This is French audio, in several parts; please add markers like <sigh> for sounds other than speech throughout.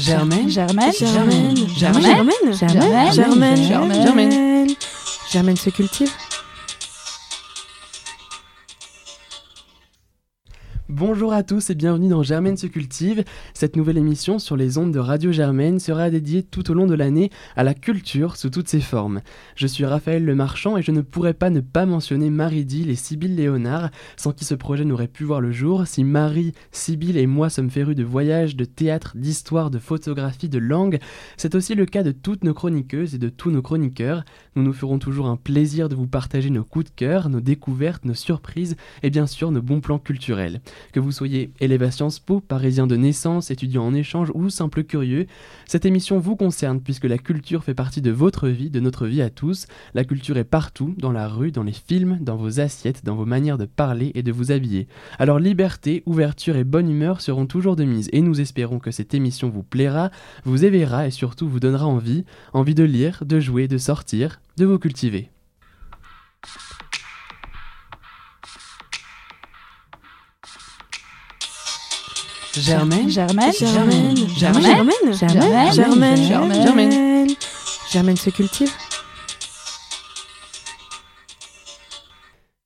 Germaine. Germaine. Germaine. Germaine. Germaine. Germaine. Germaine. Germaine se cultive. Bonjour à tous et bienvenue dans Germaine se cultive. Cette nouvelle émission sur les ondes de Radio Germaine sera dédiée tout au long de l'année à la culture sous toutes ses formes. Je suis Raphaël Le Marchand et je ne pourrais pas ne pas mentionner Marie Dill et Sybille Léonard, sans qui ce projet n'aurait pu voir le jour. Si Marie, Sybille et moi sommes férus de voyages, de théâtre, d'histoire, de photographie, de langue, c'est aussi le cas de toutes nos chroniqueuses et de tous nos chroniqueurs. Nous nous ferons toujours un plaisir de vous partager nos coups de cœur, nos découvertes, nos surprises et bien sûr nos bons plans culturels. Que vous soyez élève à Sciences Po, parisien de naissance, étudiant en échange ou simple curieux, cette émission vous concerne puisque la culture fait partie de votre vie, de notre vie à tous. La culture est partout, dans la rue, dans les films, dans vos assiettes, dans vos manières de parler et de vous habiller. Alors liberté, ouverture et bonne humeur seront toujours de mise et nous espérons que cette émission vous plaira, vous éveillera et surtout vous donnera envie, envie de lire, de jouer, de sortir, de vous cultiver. Germaine. Germaine. Germaine. Germaine. Germaine. Germaine. Germaine. Germaine se cultive.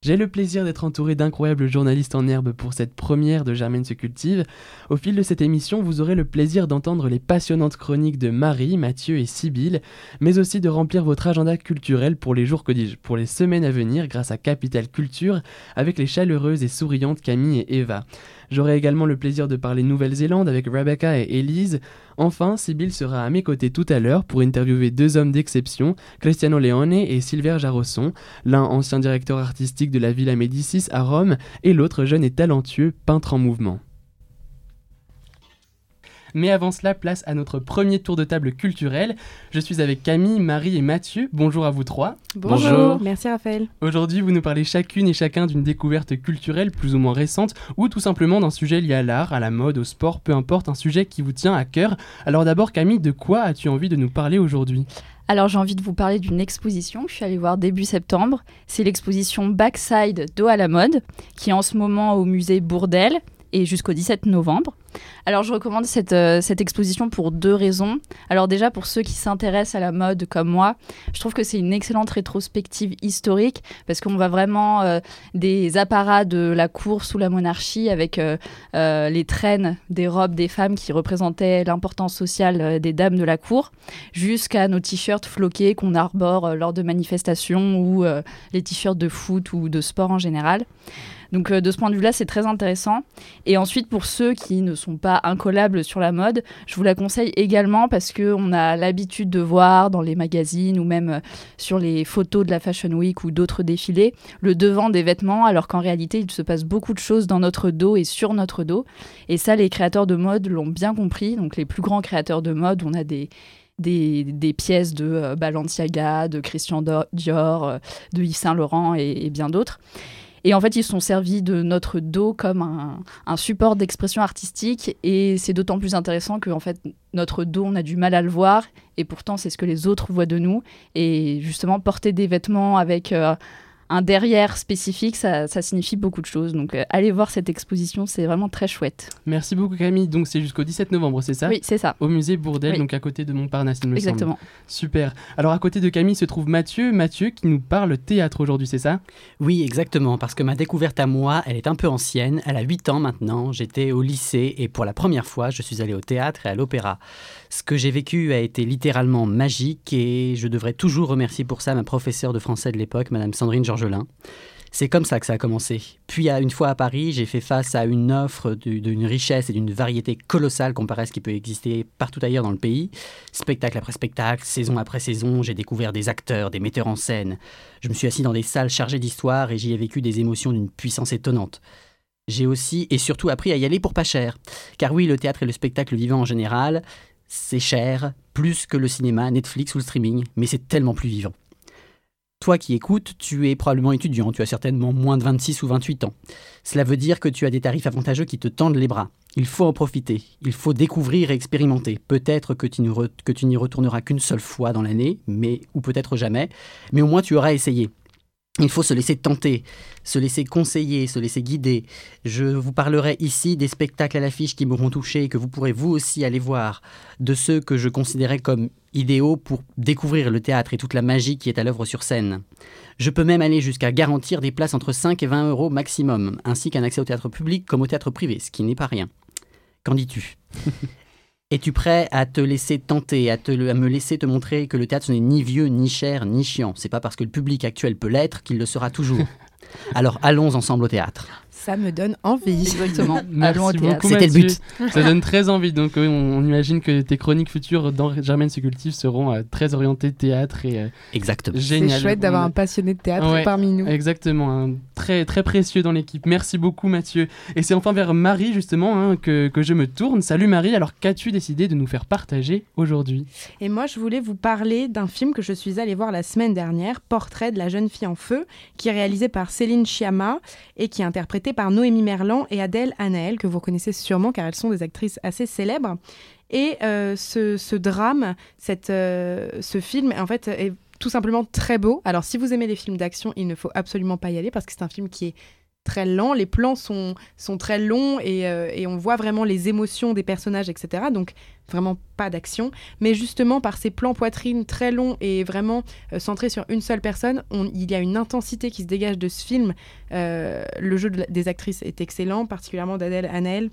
J'ai le plaisir d'être entouré d'incroyables journalistes en herbe pour cette première de Germaine se cultive. Au fil de cette émission, vous aurez le plaisir d'entendre les passionnantes chroniques de Marie, Mathieu et Sybille, mais aussi de remplir votre agenda culturel pour les jours que dis-je, pour les semaines à venir grâce à Capital Culture avec les chaleureuses et souriantes Camille et Eva. J'aurai également le plaisir de parler Nouvelle-Zélande avec Rebecca et Elise. Enfin, Sybille sera à mes côtés tout à l'heure pour interviewer deux hommes d'exception, Cristiano Leone et Silver Jarosson, l'un ancien directeur artistique de la Villa Médicis à Rome et l'autre jeune et talentueux peintre en mouvement. Mais avant cela, place à notre premier tour de table culturel. Je suis avec Camille, Marie et Mathieu. Bonjour à vous trois. Bonjour. Merci Raphaël. Aujourd'hui, vous nous parlez chacune et chacun d'une découverte culturelle plus ou moins récente ou tout simplement d'un sujet lié à l'art, à la mode, au sport, peu importe, un sujet qui vous tient à cœur. Alors d'abord, Camille, de quoi as-tu envie de nous parler aujourd'hui? Alors j'ai envie de vous parler d'une exposition que je suis allée voir début septembre. C'est l'exposition Backside d'eau à la mode qui est en ce moment au musée Bourdelle et jusqu'au 17 novembre. Alors je recommande cette, euh, cette exposition pour deux raisons. Alors déjà pour ceux qui s'intéressent à la mode comme moi, je trouve que c'est une excellente rétrospective historique parce qu'on voit vraiment euh, des apparats de la cour sous la monarchie avec euh, les traînes des robes des femmes qui représentaient l'importance sociale des dames de la cour, jusqu'à nos t-shirts floqués qu'on arbore lors de manifestations ou les t-shirts de foot ou de sport en général. Donc euh, de ce point de vue-là, c'est très intéressant. Et ensuite, pour ceux qui ne sont pas incollables sur la mode, je vous la conseille également parce que on a l'habitude de voir dans les magazines ou même euh, sur les photos de la Fashion Week ou d'autres défilés le devant des vêtements, alors qu'en réalité, il se passe beaucoup de choses dans notre dos et sur notre dos. Et ça, les créateurs de mode l'ont bien compris. Donc les plus grands créateurs de mode, on a des des, pièces de euh, Balenciaga, de Christian Dior, de Yves Saint Laurent et bien d'autres. Et en fait, ils se sont servis de notre dos comme un, support d'expression artistique. Et c'est d'autant plus intéressant que, en fait, notre dos, on a du mal à le voir. Et pourtant, c'est ce que les autres voient de nous. Et justement, porter des vêtements avec euh, un derrière spécifique, ça, ça signifie beaucoup de choses. Donc, euh, allez voir cette exposition, c'est vraiment très chouette. Merci beaucoup Camille. Donc c'est jusqu'au 17 novembre, c'est ça Oui, c'est ça. Au musée Bourdelle, Oui. donc à côté de Montparnasse, il me semble. Exactement. Super. Alors à côté de Camille se trouve Mathieu. Mathieu qui nous parle théâtre aujourd'hui, c'est ça? Oui, exactement, parce que ma découverte à moi, elle est un peu ancienne. Elle a 8 ans maintenant. J'étais au lycée et pour la première fois, je suis allé au théâtre et à l'opéra. Ce que j'ai vécu a été littéralement magique et je devrais toujours remercier pour ça ma professeure de français de l'époque, Madame Sandrine Georgelin. C'est comme ça que ça a commencé. Puis, une fois à Paris, j'ai fait face à une offre d'une richesse et d'une variété colossale comparée à ce qui peut exister partout ailleurs dans le pays. Spectacle après spectacle, saison après saison, j'ai découvert des acteurs, des metteurs en scène. Je me suis assis dans des salles chargées d'histoire et j'y ai vécu des émotions d'une puissance étonnante. J'ai aussi et surtout appris à y aller pour pas cher. Car oui, le théâtre et le spectacle vivant en général, c'est cher, plus que le cinéma, Netflix ou le streaming, mais c'est tellement plus vivant. Toi qui écoutes, tu es probablement étudiant, tu as certainement moins de 26 ou 28 ans. Cela veut dire que tu as des tarifs avantageux qui te tendent les bras. Il faut en profiter, il faut découvrir et expérimenter. Peut-être que tu n'y retourneras qu'une seule fois dans l'année, mais ou peut-être jamais, mais au moins tu auras essayé. Il faut se laisser tenter, se laisser conseiller, se laisser guider. Je vous parlerai ici des spectacles à l'affiche qui m'auront touché et que vous pourrez vous aussi aller voir, de ceux que je considérais comme idéaux pour découvrir le théâtre et toute la magie qui est à l'œuvre sur scène. Je peux même aller jusqu'à garantir des places entre 5 et 20 euros maximum, ainsi qu'un accès au théâtre public comme au théâtre privé, ce qui n'est pas rien. Qu'en dis-tu? Es-tu prêt à te laisser tenter, à, te, à me laisser te montrer que le théâtre ce n'est ni vieux, ni cher, ni chiant? C'est pas parce que le public actuel peut l'être qu'il le sera toujours. <laughs> Alors allons ensemble au théâtre. Ça me donne envie. Exactement. <laughs> Merci Allons au théâtre. beaucoup, C'était le Mathieu. but. Ça donne très envie. Donc, on, on imagine que tes chroniques futures dans Germaine Cultive seront euh, très orientées théâtre et euh, Exactement. génial. C'est chouette d'avoir On- un passionné de théâtre Ouais. parmi nous. Exactement, un très très précieux dans l'équipe. Merci beaucoup Mathieu. Et c'est enfin vers Marie justement hein, que, que je me tourne. Salut Marie, alors qu'as-tu décidé de nous faire partager aujourd'hui? Et moi, je voulais vous parler d'un film que je suis allée voir la semaine dernière, Portrait de la jeune fille en feu, qui est réalisé par Céline Sciamma et qui est par Noémie Merlan et Adèle Haenel, que vous connaissez sûrement car elles sont des actrices assez célèbres. Et euh, ce, ce drame, cette, euh, ce film, en fait, est tout simplement très beau. Alors, si vous aimez les films d'action, il ne faut absolument pas y aller parce que c'est un film qui est très lent. Les plans sont, sont très longs et, euh, et on voit vraiment les émotions des personnages, etc. Donc, vraiment pas d'action. Mais justement, par ces plans poitrine très longs et vraiment euh, centrés sur une seule personne, on- il y a une intensité qui se dégage de ce film. Euh, le jeu des actrices est excellent, particulièrement d'Adèle Hanel,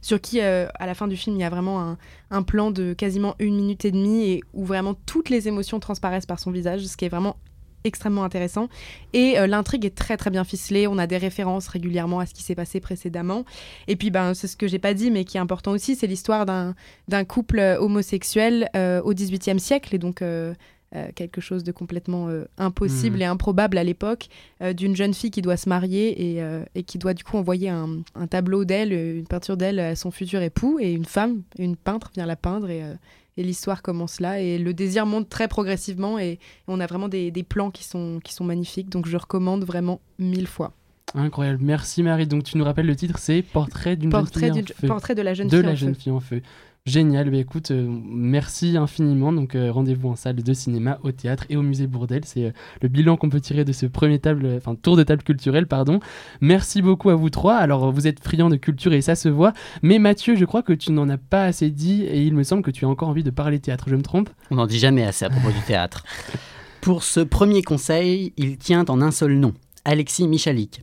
sur qui, à la fin du film, il y a vraiment un, un plan de quasiment une minute et demie et où vraiment toutes les émotions transparaissent par son visage, ce qui est vraiment extrêmement intéressant. Et euh, l'intrigue est très très bien ficelée. On a des références régulièrement à ce qui s'est passé précédemment. Et puis, ben, c'est ce que j'ai pas dit, mais qui est important aussi, c'est l'histoire d'un couple euh, homosexuel euh, au XVIIIe siècle, et donc euh, quelque chose de complètement euh, impossible Mhm. et improbable à l'époque, euh, d'une jeune fille qui doit se marier et, et qui doit du coup envoyer un, un tableau d'elle, une peinture d'elle à son futur époux, et une femme, une peintre vient la peindre, et, et l'histoire commence là, et le désir monte très progressivement, et on a vraiment des, des plans qui sont, qui sont magnifiques, donc je recommande vraiment mille fois. Incroyable, merci Marie. Donc tu nous rappelles le titre, c'est Portrait d'une jeune fille en feu. portrait de la jeune de fille la en jeune fille en feu. Génial, bah écoute, euh, merci infiniment. Donc euh, rendez-vous en salle de cinéma, au théâtre et au musée Bourdelle. C'est euh, le bilan qu'on peut tirer de ce premier table, enfin tour de table culturel, pardon. Merci beaucoup à vous trois. Alors vous êtes friands de culture et ça se voit. Mais Mathieu, je crois que tu n'en as pas assez dit et il me semble que tu as encore envie de parler théâtre. Je me trompe? On n'en dit jamais assez à propos du théâtre. <laughs> Pour ce premier conseil, il tient en un seul nom, Alexis Michalik.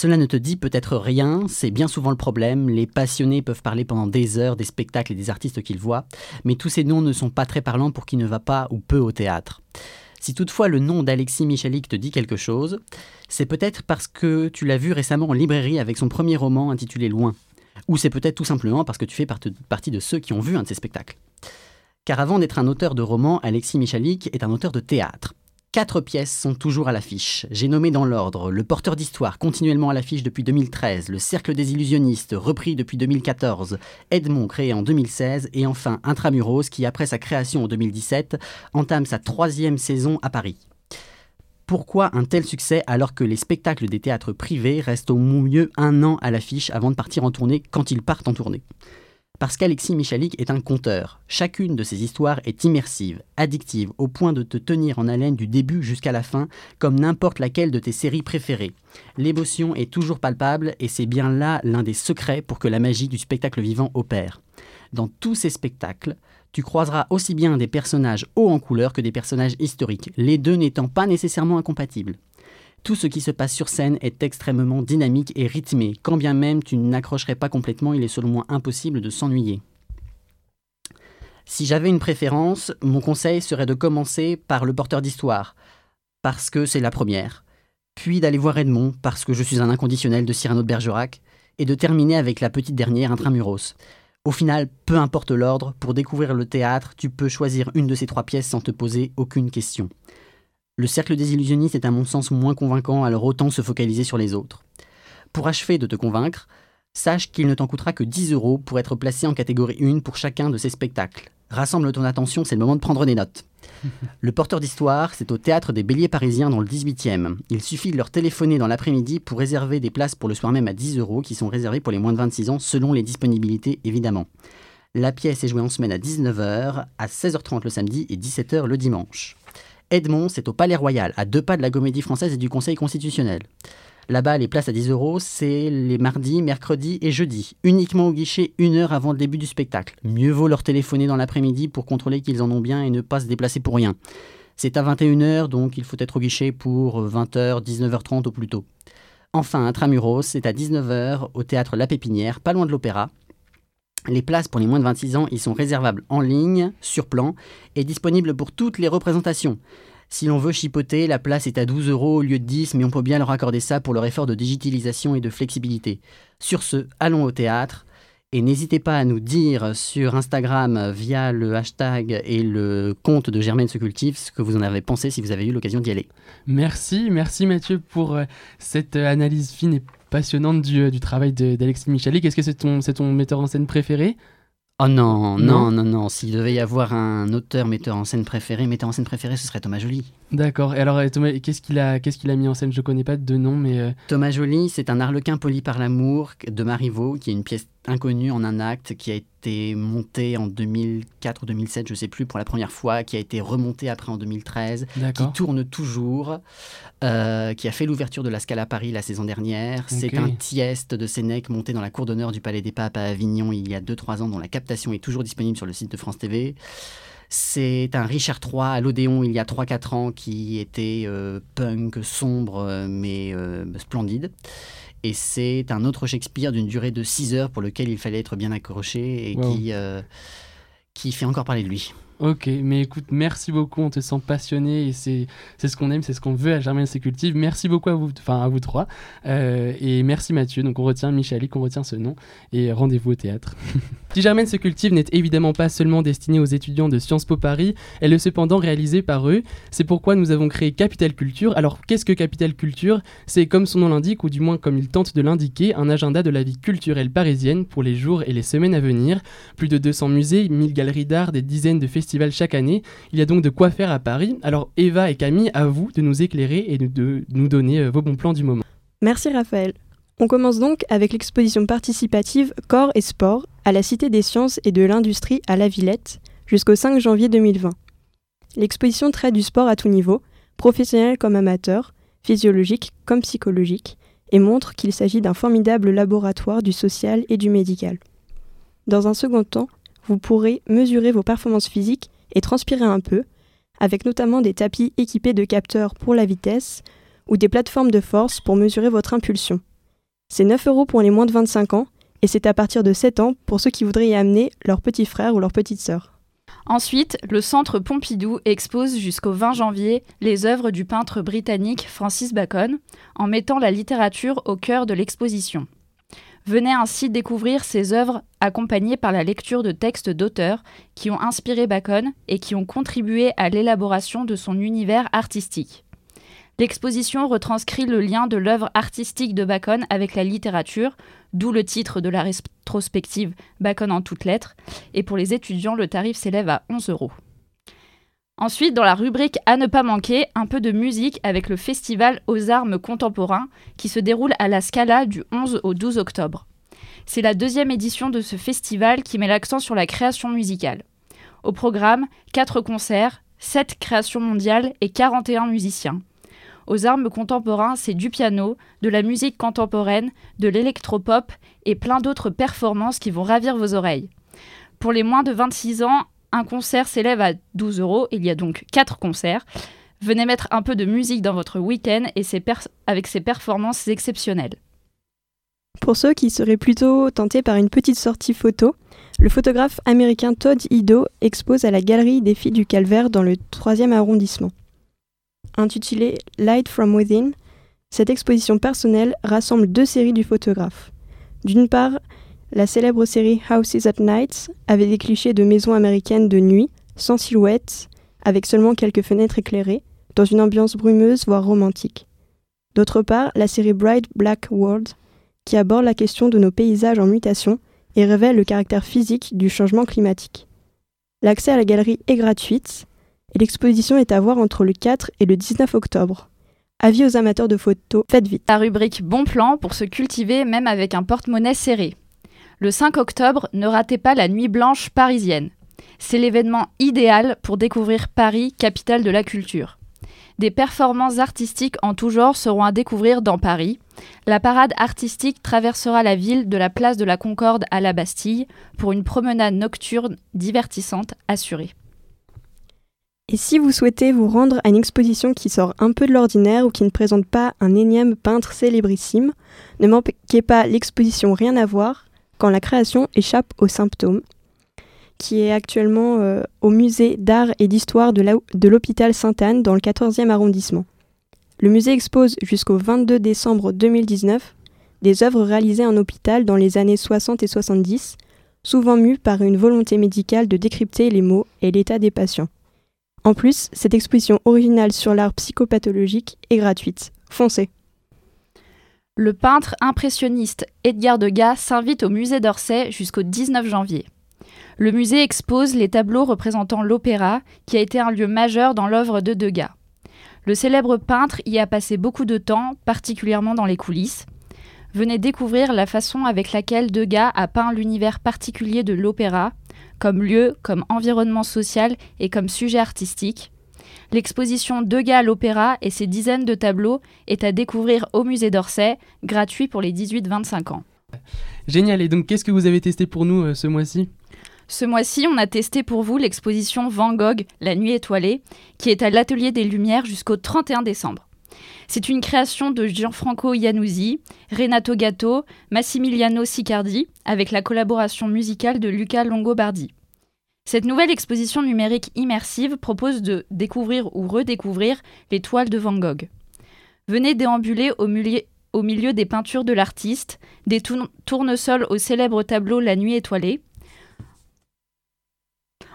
Cela ne te dit peut-être rien, c'est bien souvent le problème, les passionnés peuvent parler pendant des heures des spectacles et des artistes qu'ils voient, mais tous ces noms ne sont pas très parlants pour qui ne va pas ou peu au théâtre. Si toutefois le nom d'Alexis Michalik te dit quelque chose, c'est peut-être parce que tu l'as vu récemment en librairie avec son premier roman intitulé Loin. Ou c'est peut-être tout simplement parce que tu fais part- partie de ceux qui ont vu un de ses spectacles. Car avant d'être un auteur de romans, Alexis Michalik est un auteur de théâtre. Quatre pièces sont toujours à l'affiche. J'ai nommé dans l'ordre Le Porteur d'Histoire, continuellement à l'affiche depuis 2013, Le Cercle des Illusionnistes, repris depuis 2014, Edmond, créé en 2016, et enfin Intramuros, qui, après sa création en 2017, entame sa troisième saison à Paris. Pourquoi un tel succès alors que les spectacles des théâtres privés restent au mieux un an à l'affiche avant de partir en tournée quand ils partent en tournée? Parce qu'Alexis Michalik est un conteur. Chacune de ses histoires est immersive, addictive, au point de te tenir en haleine du début jusqu'à la fin, comme n'importe laquelle de tes séries préférées. L'émotion est toujours palpable et c'est bien là l'un des secrets pour que la magie du spectacle vivant opère. Dans tous ces spectacles, tu croiseras aussi bien des personnages hauts en couleur que des personnages historiques, les deux n'étant pas nécessairement incompatibles. Tout ce qui se passe sur scène est extrêmement dynamique et rythmé. Quand bien même tu n'accrocherais pas complètement, il est selon moi impossible de s'ennuyer. Si j'avais une préférence, mon conseil serait de commencer par le porteur d'histoire, parce que c'est la première, puis d'aller voir Edmond, parce que je suis un inconditionnel de Cyrano de Bergerac, et de terminer avec la petite dernière Intramuros. Au final, peu importe l'ordre, pour découvrir le théâtre, tu peux choisir une de ces trois pièces sans te poser aucune question. Le cercle des illusionnistes est à mon sens moins convaincant, alors autant se focaliser sur les autres. Pour achever de te convaincre, sache qu'il ne t'en coûtera que 10 euros pour être placé en catégorie 1 pour chacun de ces spectacles. Rassemble ton attention, c'est le moment de prendre des notes. <laughs> Le porteur d'histoire, c'est au théâtre des Béliers parisiens dans le 18e. Il suffit de leur téléphoner dans l'après-midi pour réserver des places pour le soir même à 10 euros qui sont réservées pour les moins de 26 ans selon les disponibilités évidemment. La pièce est jouée en semaine à 19h, à 16h30 le samedi et 17h le dimanche. Edmond, c'est au Palais Royal, à deux pas de la Comédie Française et du Conseil constitutionnel. Là-bas, les places à 10 euros, c'est les mardis, mercredis et jeudis, uniquement au guichet une heure avant le début du spectacle. Mieux vaut leur téléphoner dans l'après-midi pour contrôler qu'ils en ont bien et ne pas se déplacer pour rien. C'est à 21h, donc il faut être au guichet pour 20h, 19h30 au plus tôt. Enfin, Intramuros, c'est à 19h au théâtre La Pépinière, pas loin de l'Opéra. Les places pour les moins de 26 ans y sont réservables en ligne, sur plan, et disponibles pour toutes les représentations. Si l'on veut chipoter, la place est à 12 euros au lieu de 10, mais on peut bien leur accorder ça pour leur effort de digitalisation et de flexibilité. Sur ce, allons au théâtre. Et n'hésitez pas à nous dire sur Instagram via le hashtag et le compte de Germaine se cultive ce que vous en avez pensé si vous avez eu l'occasion d'y aller. Merci, merci Mathieu pour euh, cette euh, analyse fine et passionnante du, euh, du travail d'Alexis Michalik. Est-ce que c'est ton, ton metteur en scène préféré? Oh non, non, non, non. S'il devait y avoir un auteur metteur en scène préféré, metteur en scène préféré, ce serait Thomas Joly. D'accord. Et alors, Thomas, qu'est-ce qu'il a, qu'est-ce qu'il a mis en scène? Je connais pas de nom, mais. Thomas Joly, c'est un arlequin poli par l'amour de Marivaux, qui est une pièce inconnue en un acte, qui a été montée en 2004 ou 2007, je sais plus, pour la première fois, qui a été remontée après en 2013, qui tourne toujours, euh, qui a fait l'ouverture de la Scala Paris la saison dernière. C'est un tieste de Sénèque monté dans la cour d'honneur du Palais des Papes à Avignon il y a 2-3 ans, dont la est toujours disponible sur le site de France TV. C'est un Richard III à l'Odéon il y a 3-4 ans qui était euh, punk, sombre, euh, mais splendide. Et c'est un autre Shakespeare d'une durée de 6 heures pour lequel il fallait être bien accroché et qui, euh, qui fait encore parler de lui. Ok, mais écoute, merci beaucoup, on te sent passionné et c'est ce qu'on aime, c'est ce qu'on veut à Germaine Sécultive. Merci beaucoup à vous, enfin à vous trois. Euh, et merci Mathieu, donc on retient Michalik, on retient ce nom et rendez-vous au théâtre. <laughs> si Germaine se cultive n'est évidemment pas seulement destinée aux étudiants de Sciences Po Paris, elle est cependant réalisée par eux. C'est pourquoi nous avons créé Capital Culture. Alors qu'est-ce que Capital Culture? C'est comme son nom l'indique, ou du moins comme il tente de l'indiquer, un agenda de la vie culturelle parisienne pour les jours et les semaines à venir. Plus de 200 musées, 1000 galeries d'art, des dizaines de festivals chaque année. Il y a donc de quoi faire à Paris. Alors Eva et Camille, à vous de nous éclairer et de, nous donner euh, vos bons plans du moment. Merci Raphaël. On commence donc avec l'exposition participative Corps et Sport à la Cité des Sciences et de l'Industrie à La Villette jusqu'au 5 janvier 2020. L'exposition traite du sport à tout niveau, professionnel comme amateur, physiologique comme psychologique, et montre qu'il s'agit d'un formidable laboratoire du social et du médical. Dans un second temps, vous pourrez mesurer vos performances physiques et transpirer un peu, avec notamment des tapis équipés de capteurs pour la vitesse ou des plateformes de force pour mesurer votre impulsion. C'est 9 euros pour les moins de 25 ans et c'est à partir de 7 ans pour ceux qui voudraient y amener leur petit frère ou leur petite sœur. Ensuite, le Centre Pompidou expose jusqu'au 20 janvier les œuvres du peintre britannique Francis Bacon, en mettant la littérature au cœur de l'exposition. Venez ainsi découvrir ses œuvres accompagnées par la lecture de textes d'auteurs qui ont inspiré Bacon et qui ont contribué à l'élaboration de son univers artistique. L'exposition retranscrit le lien de l'œuvre artistique de Bacon avec la littérature, d'où le titre de la rétrospective Bacon en toutes lettres, et pour les étudiants, le tarif s'élève à 11 euros. Ensuite, dans la rubrique à ne pas manquer, un peu de musique avec le festival aux armes contemporains qui se déroule à la Scala du 11 au 12 octobre. C'est la deuxième édition de ce festival qui met l'accent sur la création musicale. Au programme, 4 concerts, 7 créations mondiales et 41 musiciens. Aux armes contemporains, c'est du piano, de la musique contemporaine, de l'électropop et plein d'autres performances qui vont ravir vos oreilles. Pour les moins de 26 ans, un concert s'élève à 12 euros. Il y a donc 4 concerts. Venez mettre un peu de musique dans votre week-end et avec ses performances exceptionnelles. Pour ceux qui seraient plutôt tentés par une petite sortie photo, le photographe américain Todd Ido expose à la Galerie des Filles du Calvaire dans le 3e arrondissement. Intitulée Light from Within, cette exposition personnelle rassemble deux séries du photographe. D'une part, la célèbre série Houses at Night avait des clichés de maisons américaines de nuit, sans silhouette, avec seulement quelques fenêtres éclairées, dans une ambiance brumeuse voire romantique. D'autre part, la série Bright Black World, qui aborde la question de nos paysages en mutation et révèle le caractère physique du changement climatique. L'accès à la galerie est gratuite et l'exposition est à voir entre le 4 et le 19 octobre. Avis aux amateurs de photos, faites vite. La rubrique Bon plan pour se cultiver même avec un porte-monnaie serré. Le 5 octobre, ne ratez pas la Nuit Blanche parisienne. C'est l'événement idéal pour découvrir Paris, capitale de la culture. Des performances artistiques en tout genre seront à découvrir dans Paris. La parade artistique traversera la ville de la place de la Concorde à la Bastille pour une promenade nocturne divertissante assurée. Et si vous souhaitez vous rendre à une exposition qui sort un peu de l'ordinaire ou qui ne présente pas un énième peintre célébrissime, ne manquez pas l'exposition Rien à voir quand la création échappe aux symptômes, qui est actuellement euh, au musée d'art et d'histoire de l'hôpital Sainte-Anne dans le 14e arrondissement. Le musée expose jusqu'au 22 décembre 2019 des œuvres réalisées en hôpital dans les années 60 et 70, souvent mues par une volonté médicale de décrypter les mots et l'état des patients. En plus, cette exposition originale sur l'art psychopathologique est gratuite. Foncez Le peintre impressionniste Edgar Degas s'invite au musée d'Orsay jusqu'au 19 janvier. Le musée expose les tableaux représentant l'opéra, qui a été un lieu majeur dans l'œuvre de Degas. Le célèbre peintre y a passé beaucoup de temps, particulièrement dans les coulisses. Venez découvrir la façon avec laquelle Degas a peint l'univers particulier de l'opéra, comme lieu, comme environnement social et comme sujet artistique. L'exposition Degas à l'Opéra et ses dizaines de tableaux est à découvrir au musée d'Orsay, gratuit pour les 18-25 ans. Génial, et donc qu'est-ce que vous avez testé pour nous euh, ce mois-ci? Ce mois-ci, on a testé pour vous l'exposition Van Gogh, La Nuit étoilée, qui est à l'Atelier des Lumières jusqu'au 31 décembre. C'est une création de Gianfranco Iannuzzi, Renato Gatto, Massimiliano Sicardi, avec la collaboration musicale de Luca Longobardi. Cette nouvelle exposition numérique immersive propose de découvrir ou redécouvrir les toiles de Van Gogh. Venez déambuler au, milieu des peintures de l'artiste, des tournesols au célèbre tableau La Nuit étoilée,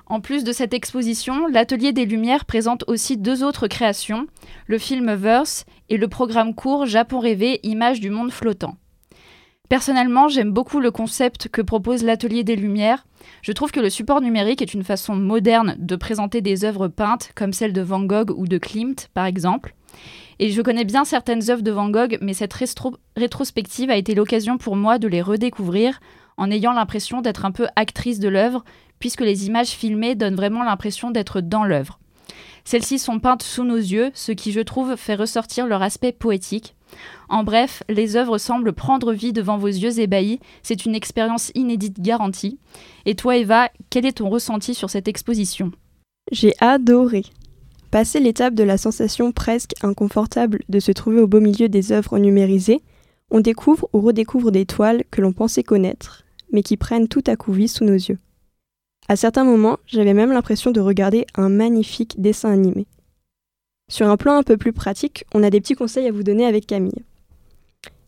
en plus de cette exposition, l'Atelier des Lumières présente aussi deux autres créations, le film Verse et le programme court Japon rêvé, images du monde flottant. Personnellement, j'aime beaucoup le concept que propose l'Atelier des Lumières. Je trouve que le support numérique est une façon moderne de présenter des œuvres peintes, comme celle de Van Gogh ou de Klimt, par exemple. Et je connais bien certaines œuvres de Van Gogh, mais cette rétrospective a été l'occasion pour moi de les redécouvrir en ayant l'impression d'être un peu actrice de l'œuvre, puisque les images filmées donnent vraiment l'impression d'être dans l'œuvre. Celles-ci sont peintes sous nos yeux, ce qui je trouve fait ressortir leur aspect poétique. En bref, les œuvres semblent prendre vie devant vos yeux ébahis, c'est une expérience inédite garantie. Et toi Eva, quel est ton ressenti sur cette exposition? J'ai adoré. Passer l'étape de la sensation presque inconfortable de se trouver au beau milieu des œuvres numérisées, on découvre ou redécouvre des toiles que l'on pensait connaître, mais qui prennent tout à coup vie sous nos yeux. À certains moments, j'avais même l'impression de regarder un magnifique dessin animé. Sur un plan un peu plus pratique, on a des petits conseils à vous donner avec Camille.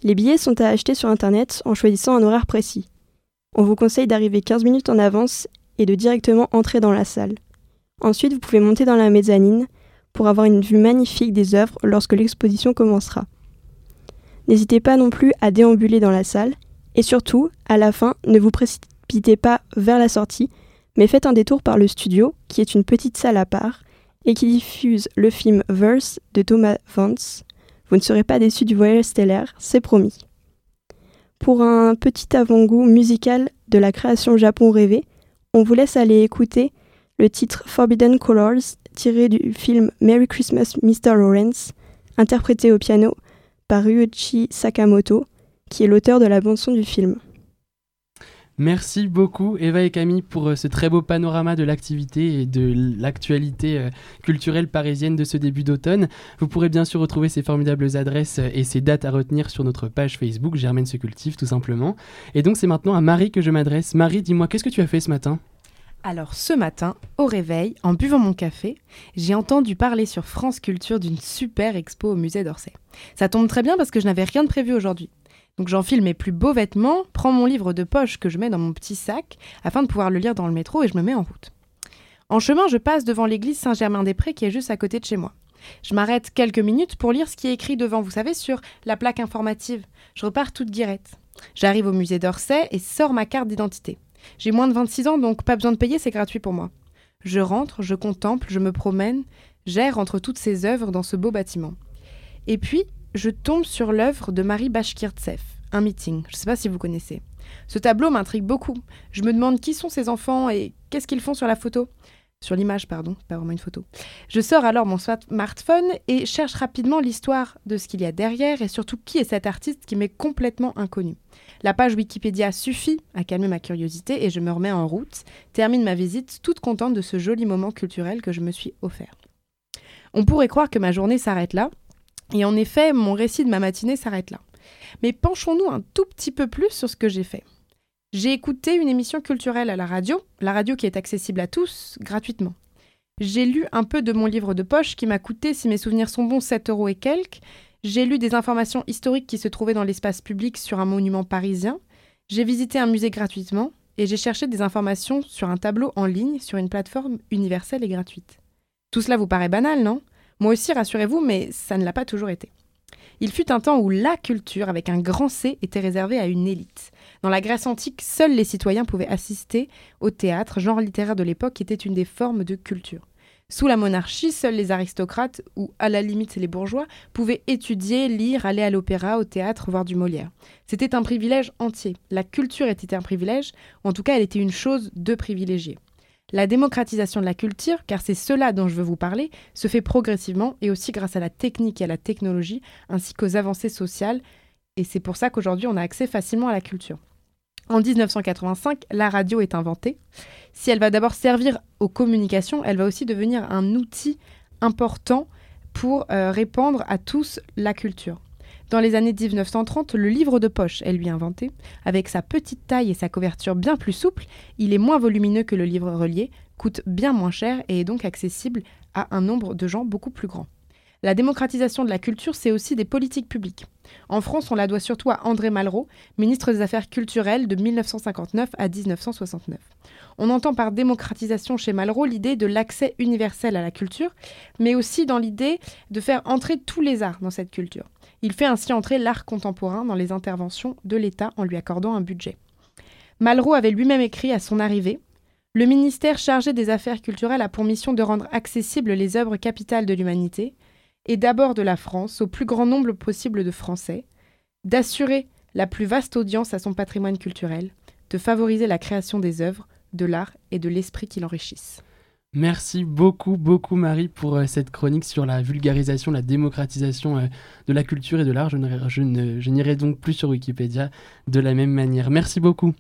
Les billets sont à acheter sur Internet en choisissant un horaire précis. On vous conseille d'arriver 15 minutes en avance et de directement entrer dans la salle. Ensuite, vous pouvez monter dans la mezzanine pour avoir une vue magnifique des œuvres lorsque l'exposition commencera. N'hésitez pas non plus à déambuler dans la salle et surtout, à la fin, ne vous précipitez pas vers la sortie mais faites un détour par le studio, qui est une petite salle à part, et qui diffuse le film Verse de Thomas Vance. Vous ne serez pas déçus du voyage stellaire, c'est promis. Pour un petit avant-goût musical de la création Japon rêvé, on vous laisse aller écouter le titre Forbidden Colors tiré du film Merry Christmas Mr. Lawrence, interprété au piano par Ryuichi Sakamoto, qui est l'auteur de la bande-son du film. Merci beaucoup Eva et Camille pour euh, ce très beau panorama de l'activité et de l'actualité euh, culturelle parisienne de ce début d'automne. Vous pourrez bien sûr retrouver ces formidables adresses euh, et ces dates à retenir sur notre page Facebook Germaine se cultive tout simplement. Et donc c'est maintenant à Marie que je m'adresse. Marie, dis-moi, qu'est-ce que tu as fait ce matin? Alors ce matin, au réveil, en buvant mon café, j'ai entendu parler sur France Culture d'une super expo au musée d'Orsay. Ça tombe très bien parce que je n'avais rien de prévu aujourd'hui. Donc j'enfile mes plus beaux vêtements, prends mon livre de poche que je mets dans mon petit sac afin de pouvoir le lire dans le métro et je me mets en route. En chemin, je passe devant l'église Saint-Germain-des-Prés qui est juste à côté de chez moi. Je m'arrête quelques minutes pour lire ce qui est écrit devant, vous savez, sur la plaque informative. Je repars toute guirette. J'arrive au musée d'Orsay et sors ma carte d'identité. J'ai moins de 26 ans, donc pas besoin de payer, c'est gratuit pour moi. Je rentre, je contemple, je me promène, j'erre entre toutes ces œuvres dans ce beau bâtiment. Et puis, je tombe sur l'œuvre de Marie Bashkirtsev, Un meeting. Je ne sais pas si vous connaissez. Ce tableau m'intrigue beaucoup. Je me demande qui sont ces enfants et qu'est-ce qu'ils font sur la photo. sur l'image, pardon, pas vraiment une photo. Je sors alors mon smartphone et cherche rapidement l'histoire de ce qu'il y a derrière et surtout qui est cet artiste qui m'est complètement inconnu. La page Wikipédia suffit à calmer ma curiosité et je me remets en route, termine ma visite toute contente de ce joli moment culturel que je me suis offert. On pourrait croire que ma journée s'arrête là, et en effet, mon récit de ma matinée s'arrête là. Mais penchons-nous un tout petit peu plus sur ce que j'ai fait. J'ai écouté une émission culturelle à la radio, la radio qui est accessible à tous, gratuitement. J'ai lu un peu de mon livre de poche qui m'a coûté, si mes souvenirs sont bons, 7 euros et quelques. J'ai lu des informations historiques qui se trouvaient dans l'espace public sur un monument parisien. J'ai visité un musée gratuitement et j'ai cherché des informations sur un tableau en ligne sur une plateforme universelle et gratuite. Tout cela vous paraît banal, non? Moi aussi, rassurez-vous, mais ça ne l'a pas toujours été. Il fut un temps où la culture, avec un grand C, était réservée à une élite. Dans la Grèce antique, seuls les citoyens pouvaient assister au théâtre, genre littéraire de l'époque qui était une des formes de culture. Sous la monarchie, seuls les aristocrates, ou à la limite les bourgeois, pouvaient étudier, lire, aller à l'opéra, au théâtre, voir du Molière. C'était un privilège entier. La culture était un privilège, ou en tout cas elle était une chose de privilégiés. La démocratisation de la culture, car c'est cela dont je veux vous parler, se fait progressivement et aussi grâce à la technique et à la technologie, ainsi qu'aux avancées sociales, et c'est pour ça qu'aujourd'hui on a accès facilement à la culture. En 1985, la radio est inventée. Si elle va d'abord servir aux communications, elle va aussi devenir un outil important pour euh, répandre à tous la culture. Dans les années 1930, le livre de poche est lui inventé. Avec sa petite taille et sa couverture bien plus souple, il est moins volumineux que le livre relié, coûte bien moins cher et est donc accessible à un nombre de gens beaucoup plus grand. La démocratisation de la culture, c'est aussi des politiques publiques. En France, on la doit surtout à André Malraux, ministre des Affaires culturelles de 1959 à 1969. On entend par démocratisation chez Malraux l'idée de l'accès universel à la culture, mais aussi dans l'idée de faire entrer tous les arts dans cette culture. Il fait ainsi entrer l'art contemporain dans les interventions de l'État en lui accordant un budget. Malraux avait lui-même écrit à son arrivée Le ministère chargé des affaires culturelles a pour mission de rendre accessibles les œuvres capitales de l'humanité, et d'abord de la France au plus grand nombre possible de Français, d'assurer la plus vaste audience à son patrimoine culturel, de favoriser la création des œuvres, de l'art et de l'esprit qui l'enrichissent. Merci beaucoup, beaucoup Marie pour euh, cette chronique sur la vulgarisation, la démocratisation euh, de la culture et de l'art. Je, je n'irai donc plus sur Wikipédia de la même manière. Merci beaucoup.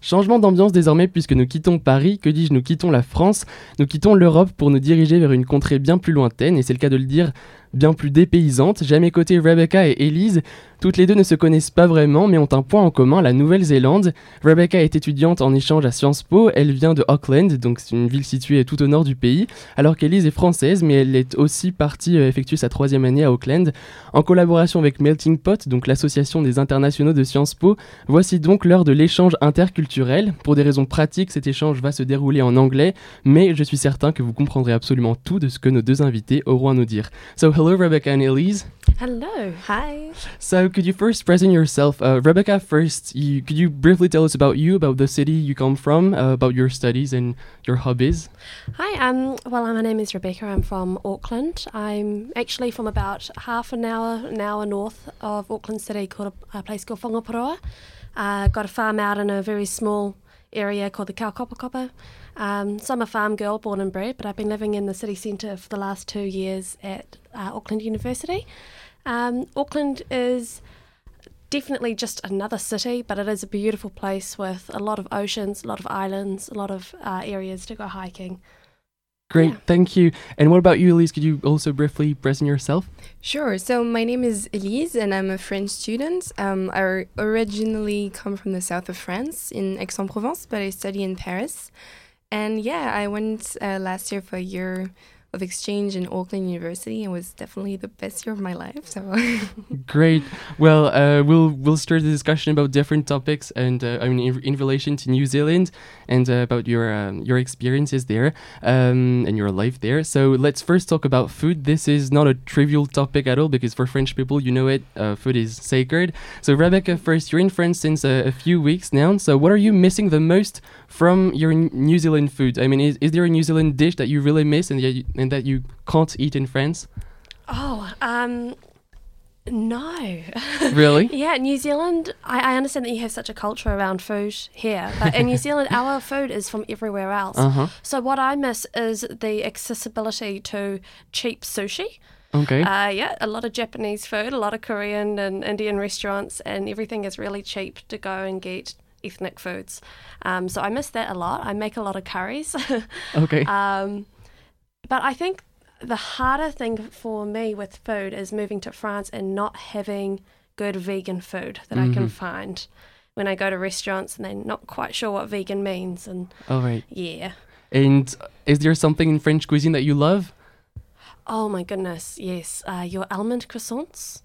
Changement d'ambiance désormais puisque nous quittons Paris, que dis-je, nous quittons la France, nous quittons l'Europe pour nous diriger vers une contrée bien plus lointaine, et c'est le cas de le dire, bien plus dépaysante. J'ai à mes côtés Rebecca et Elise, toutes les deux ne se connaissent pas vraiment, mais ont un point en commun, la Nouvelle-Zélande. Rebecca est étudiante en échange à Sciences Po, elle vient de Auckland, donc c'est une ville située tout au nord du pays, alors qu'Elise est française, mais elle est aussi partie euh, effectuer sa troisième année à Auckland. En collaboration avec Melting Pot, donc l'association des internationaux de Sciences Po, voici donc l'heure de l'échange interculturel. Pour des raisons pratiques, cet échange va se dérouler en anglais, mais je suis certain que vous comprendrez absolument tout de ce que nos deux invités auront à nous dire. So hello Rebecca and Elise. Hello, hi. So, could you first present yourself, uh, Rebecca? First, you, could you briefly tell us about you, about the city you come from, uh, about your studies and your hobbies? Hi, um, well, my name is Rebecca. I'm from Auckland. I'm actually from about half an hour, an hour north of Auckland City, called a, a place called Whangaparoa. Uh, got a farm out in a very small area called the Kaukopakapa. Um, so I'm a farm girl, born and bred, but I've been living in the city centre for the last two years at uh, Auckland University. Um, Auckland is definitely just another city, but it is a beautiful place with a lot of oceans, a lot of islands, a lot of uh, areas to go hiking. Great, yeah. thank you. And what about you, Elise? Could you also briefly present yourself? Sure. So my name is Elise, and I'm a French student. Um, I originally come from the south of France in Aix-en-Provence, but I study in Paris. And yeah, I went uh, last year for a year of exchange in Auckland University. It was definitely the best year of my life. So <laughs> great. Well, uh, we'll we'll start the discussion about different topics, and uh, I mean in, in, relation to New Zealand and uh, about your um, your experiences there um, and your life there. So let's first talk about food. This is not a trivial topic at all because for French people, you know it, uh, food is sacred. So Rebecca, first, you're in France since a, a few weeks now. So what are you missing the most from your New Zealand food? I mean, is, is there a New Zealand dish that you really miss and, and that you can't eat in France? Oh, um, No. <laughs> Really? yeah, New Zealand, I, I understand that you have such a culture around food here, but in New Zealand, <laughs> our food is from everywhere else. Uh huh. So what I miss is the accessibility to cheap sushi. Okay. Uh, yeah, a lot of Japanese food, a lot of Korean and Indian restaurants, and everything is really cheap to go and get ethnic foods. Um, so I miss that a lot. I make a lot of curries. <laughs> okay. um, but I think the harder thing for me with food is moving to France and not having good vegan food that I can Mhm. find. When I go to restaurants and they're not quite sure what vegan means, and oh right, yeah. And is there something in French cuisine that you love? Oh my goodness, yes. Uh, your almond croissants.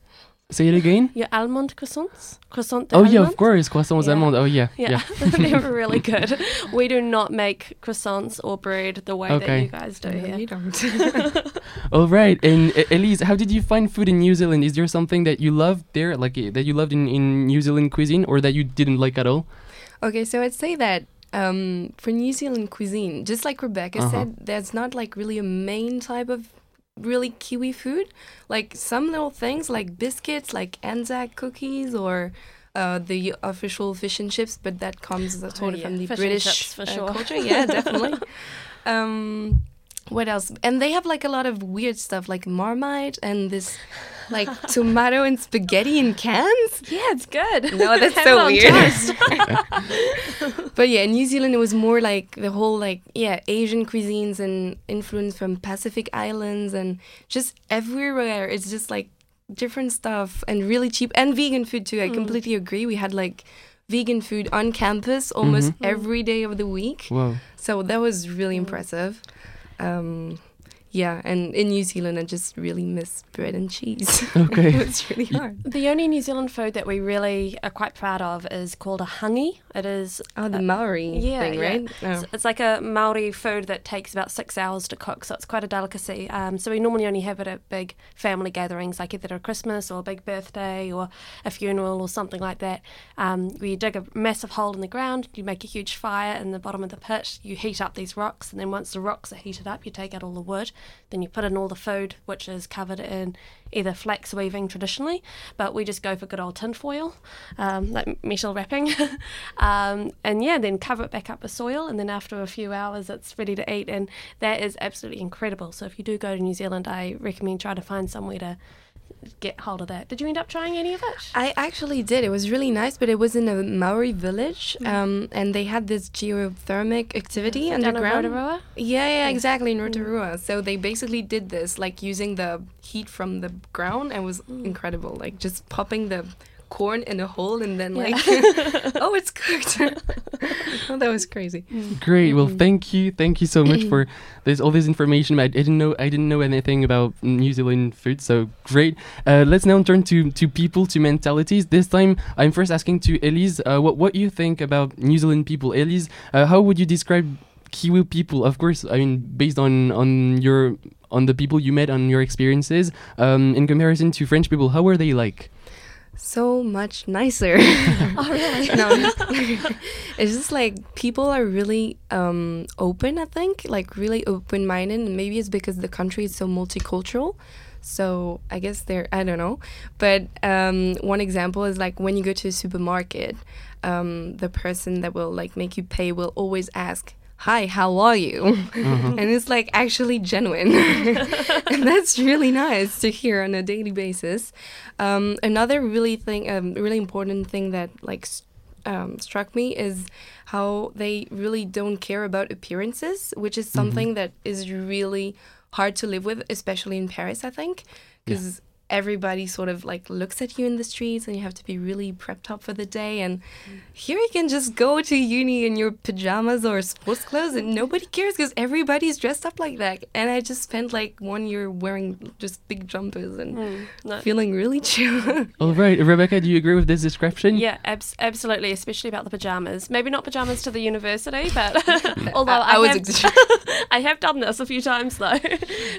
Say it again. Your almond croissants? Croissant de Oh yeah, of course, croissants Yeah. allemandes. Oh yeah, Yeah, <laughs> they're <laughs> really good. We do not make croissants or bread the way that you guys do No, here. you don't. <laughs> All right. And uh, Elise, how did you find food in New Zealand? Is there something that you loved there, like uh, that you loved in, in New Zealand cuisine, or that you didn't like at all? Okay, so I'd say that um, for New Zealand cuisine, just like Rebecca Uh-huh. said, there's not like really a main type of really Kiwi food. Like some little things like biscuits, like Anzac cookies, or uh, the official fish and chips, but that comes sort of yeah, from the fish British chips uh, sure. culture. Yeah, definitely. <laughs> um, what else? And they have like a lot of weird stuff, like Marmite and this like tomato and spaghetti in cans. Yeah, it's good. No, <laughs> that's so weird. <laughs> But yeah, in New Zealand it was more like the whole like yeah Asian cuisines and influence from Pacific Islands and just everywhere. It's just like different stuff and really cheap and vegan food too. I Mm. completely agree. We had like vegan food on campus almost Mhm. every day of the week. Wow. So that was really Mm. impressive. Um, yeah, and in New Zealand I just really miss bread and cheese. <laughs> Okay. it was really hard. The only New Zealand food that we really are quite proud of is called a hangi. It is Oh, the Uh, Maori yeah, thing, right? It's, Oh. it's like a Maori food that takes about six hours to cook, so it's quite a delicacy. Um, so we normally only have it at big family gatherings, like either a Christmas or a big birthday or a funeral or something like that. Um, where you dig a massive hole in the ground, you make a huge fire in the bottom of the pit, you heat up these rocks, and then once the rocks are heated up, you take out all the wood, then you put in all the food, which is covered in either flax weaving traditionally, but we just go for good old tin foil, um, like metal wrapping. <laughs> um, and yeah, then cover it back up with soil, and then after a few hours, it's ready to eat. And that is absolutely incredible. So if you do go to New Zealand, I recommend try to find somewhere to get hold of that. Did you end up trying any of it? I actually did. It was really nice, but it was in a Maori village, Mm. um, and they had this geothermic activity Down in underground. Rotorua? Yeah, yeah, exactly in Mm. Rotorua. So they basically did this, like using the heat from the ground, and it was Mm. incredible. Like just popping the corn in a hole, and then Yeah. like, <laughs> oh, it's cooked. <laughs> oh, that was crazy. Great. Well, Mhm. thank you, thank you so much for <clears throat> this all this information. I didn't know I didn't know anything about New Zealand food, so great. Uh, let's now turn to to people, to mentalities. This time, I'm first asking to Elise, uh, what what you think about New Zealand people. Elise, uh, how would you describe Kiwi people? Of course, I mean based on on your on the people you met, on your experiences, um, in comparison to French people, how were they like? So much nicer. <laughs> Oh, really? <laughs> no, <laughs> it's just like people are really um, open. I think like really open minded, and maybe it's because the country is so multicultural. So I guess they're I don't know, but um, one example is like when you go to a supermarket, um, the person that will like make you pay will always ask. Hi, how are you? Uh-huh. and it's like actually genuine. <laughs> and that's really nice to hear on a daily basis. Um, another really thing, um, really important thing that like um, struck me is how they really don't care about appearances, which is something that is really hard to live with, especially in Paris. I think because everybody sort of like looks at you in the streets, and you have to be really prepped up for the day. And here you can just go to uni in your pajamas or sports clothes, and nobody cares because everybody's dressed up like that. And I just spent like one year wearing just big jumpers and Mm, no. feeling really chill. All <laughs> right, Rebecca, do you agree with this description? Yeah, abs- absolutely, especially about the pajamas. Maybe not pajamas to the university, but <laughs> although I- I, I was have, exaggerating. <laughs> I have done this a few times though,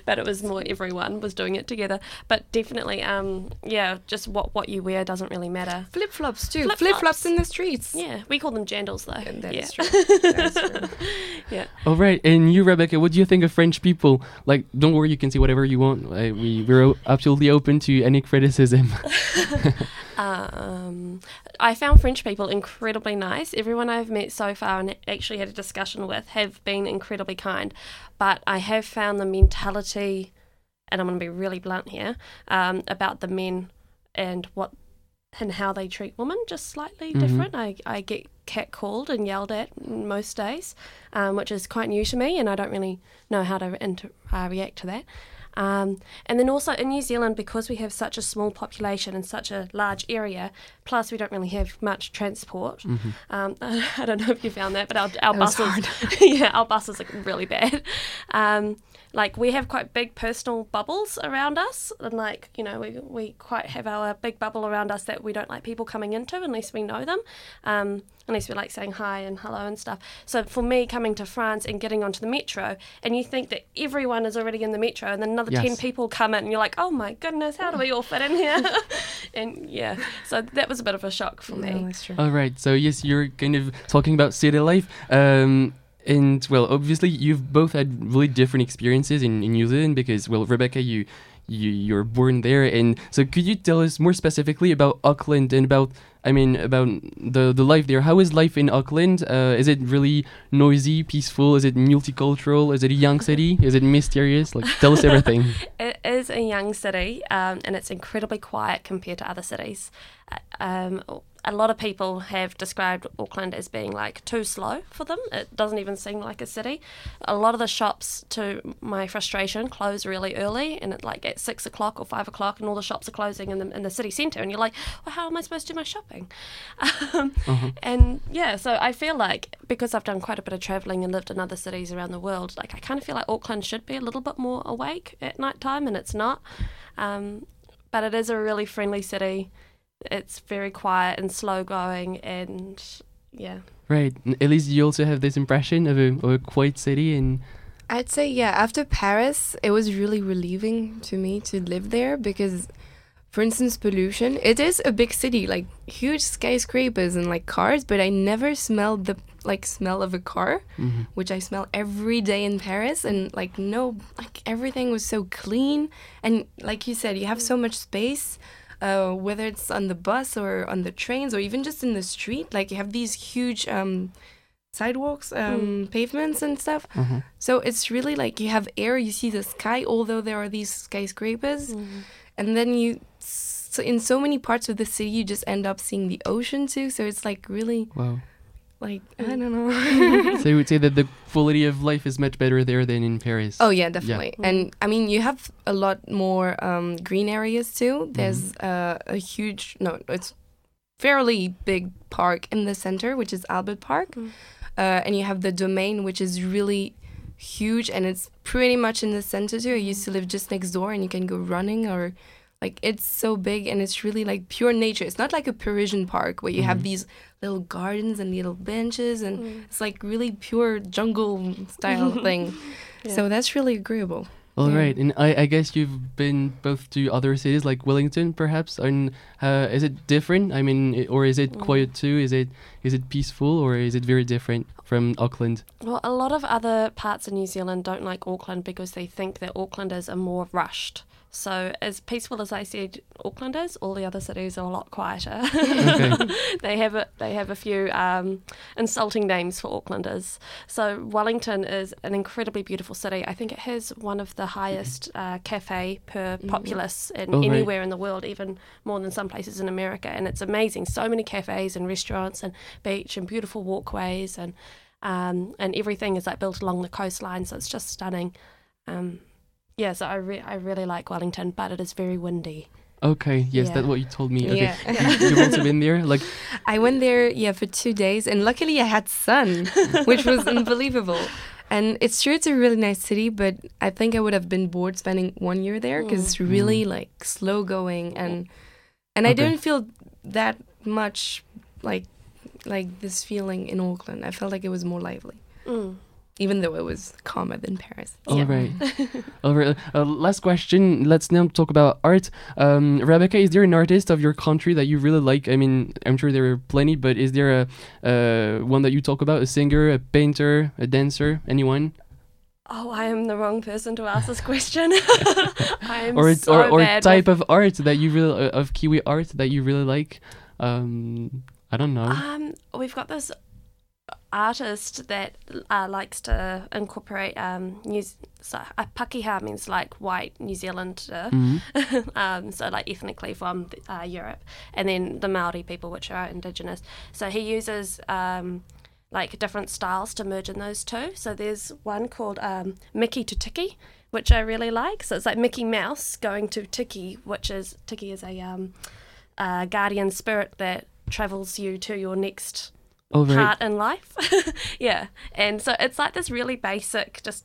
but it was more everyone was doing it together. But definitely definitely. Um, yeah, just what what you wear doesn't really matter. Flip flops too. Flip-flops. In the streets. Yeah, we call them jandals though. And that yeah. is true. <laughs> That is true. All right, and you, Rebecca, what do you think of French people? Like, don't worry, you can say whatever you want. Uh, we we're absolutely open to any criticism. <laughs> Um, I found French people incredibly nice. Everyone I've met so far and actually had a discussion with have been incredibly kind. But I have found the mentality, and I'm going to be really blunt here, um, about the men and what and how they treat women just slightly Mhm. different. I, I get catcalled and yelled at most days, um, which is quite new to me, and I don't really know how to inter- uh, react to that. Um, and then also in New Zealand, because we have such a small population and such a large area, plus we don't really have much transport. Mhm. Um, <laughs> I don't know if you found that, but our, our buses, <laughs> yeah, our buses are really bad. Um, like we have quite big personal bubbles around us, and like you know, we we quite have our big bubble around us that we don't like people coming into unless we know them, um, unless we like saying hi and hello and stuff. So for me, coming to France and getting onto the metro, and you think that everyone is already in the metro, and then another ten people come in, and you're like, oh my goodness, how do we all fit in here? <laughs> <laughs> and yeah, so that was a bit of a shock for me. No, that's true. All right, so yes, you're kind of talking about city life. Um, and well, obviously, you've both had really different experiences in, in New Zealand because, well, Rebecca, you, you you're born there, and so could you tell us more specifically about Auckland and about, I mean, about the the life there? How is life in Auckland? Uh, is it really noisy, peaceful? Is it multicultural? Is it a young city? Is it mysterious? Like, tell us everything. <laughs> It is a young city, um, and it's incredibly quiet compared to other cities. Uh, Um, a lot of people have described Auckland as being like too slow for them. It doesn't even seem like a city. A lot of the shops, to my frustration, close really early, and at like at six o'clock or five o'clock, and all the shops are closing in the in the city centre, and you're like, well, how am I supposed to do my shopping? <laughs> Um, Uh-huh. and yeah, so I feel like because I've done quite a bit of traveling and lived in other cities around the world, like I kind of feel like Auckland should be a little bit more awake at night time, and it's not. Um, but it is a really friendly city. It's very quiet and slow going, and yeah. Right. at least you also have this impression of a, of a quiet city, and I'd say yeah. After Paris, it was really relieving to me to live there because, for instance, pollution. It is a big city, like huge skyscrapers and like cars, but I never smelled the like smell of a car, Mhm. which I smell every day in Paris. And like no, like everything was so clean, and like you said, you have so much space. Uh, whether it's on the bus or on the trains or even just in the street, like you have these huge um, sidewalks, um, pavements, and stuff. uh-huh. So it's really like you have air, you see the sky, although there are these skyscrapers, and then you, so in so many parts of the city, you just end up seeing the ocean too. So it's like really wow. Like I don't know. <laughs> so you would say that the quality of life is much better there than in Paris. oh yeah, definitely. Yeah. And I mean, you have a lot more um, green areas too. There's uh, a huge no, it's fairly big park in the center, which is Albert Park, Mm. uh, and you have the Domain, which is really huge, and it's pretty much in the center too. I used to live just next door, and you can go running or like it's so big and it's really like pure nature. It's not like a Parisian park where you have Mhm. these little gardens and little benches, and Mm. it's like really pure jungle style <laughs> thing. Yeah. So that's really agreeable. All Yeah. right, and I, I guess you've been both to other cities like Wellington, perhaps. And uh, is it different? I mean, i- or is it Mm. quiet too? Is it is it peaceful, or is it very different from Auckland? Well, a lot of other parts of New Zealand don't like Auckland because they think that Aucklanders are more rushed. So, as peaceful as I said Auckland is, all the other cities are a lot quieter. Okay. <laughs> they have a, they have a few um, insulting names for Aucklanders. So, Wellington is an incredibly beautiful city. I think it has one of the highest uh, cafe per populace in Oh, right. anywhere in the world, even more than some places in America. And it's amazing. So many cafes and restaurants and beach and beautiful walkways and um, and everything is like built along the coastline, so it's just stunning. Um, yeah, so I re- I really like Wellington, but it is very windy. Okay, yes, Yeah. that's what you told me. Okay. Yeah. You've also been there, like <laughs> I went there, yeah, for two days, and luckily I had sun, <laughs> which was unbelievable. And it's true, it's a really nice city, but I think I would have been bored spending one year there because it's really like slow going, and and I didn't feel that much like like this feeling in Auckland. I felt like it was more lively. Mm. Even though it was calmer than Paris. All right. <laughs> All right. Uh, last question. Let's now talk about art. Um, Rebecca, is there an artist of your country that you really like? I mean, I'm sure there are plenty, but is there a uh, one that you talk about? A singer, a painter, a dancer, anyone? Oh, I am the wrong person to ask this question. <laughs> <laughs> I am Or so or, or bad type with- of art that you really uh, of Kiwi art that you really like? Um, I don't know. Um, we've got this artist that uh, likes to incorporate um, New so uh, Pakeha means like white New Zealander, Mhm. <laughs> um, so like ethnically from uh, Europe, and then the Maori people, which are indigenous. So he uses um, like different styles to merge in those two. So there's one called um, Mickey to Tiki, which I really like. So it's like Mickey Mouse going to Tiki, which is Tiki is a um, uh, guardian spirit that travels you to your next All right. part in life. <laughs> yeah, and so it's like this really basic, just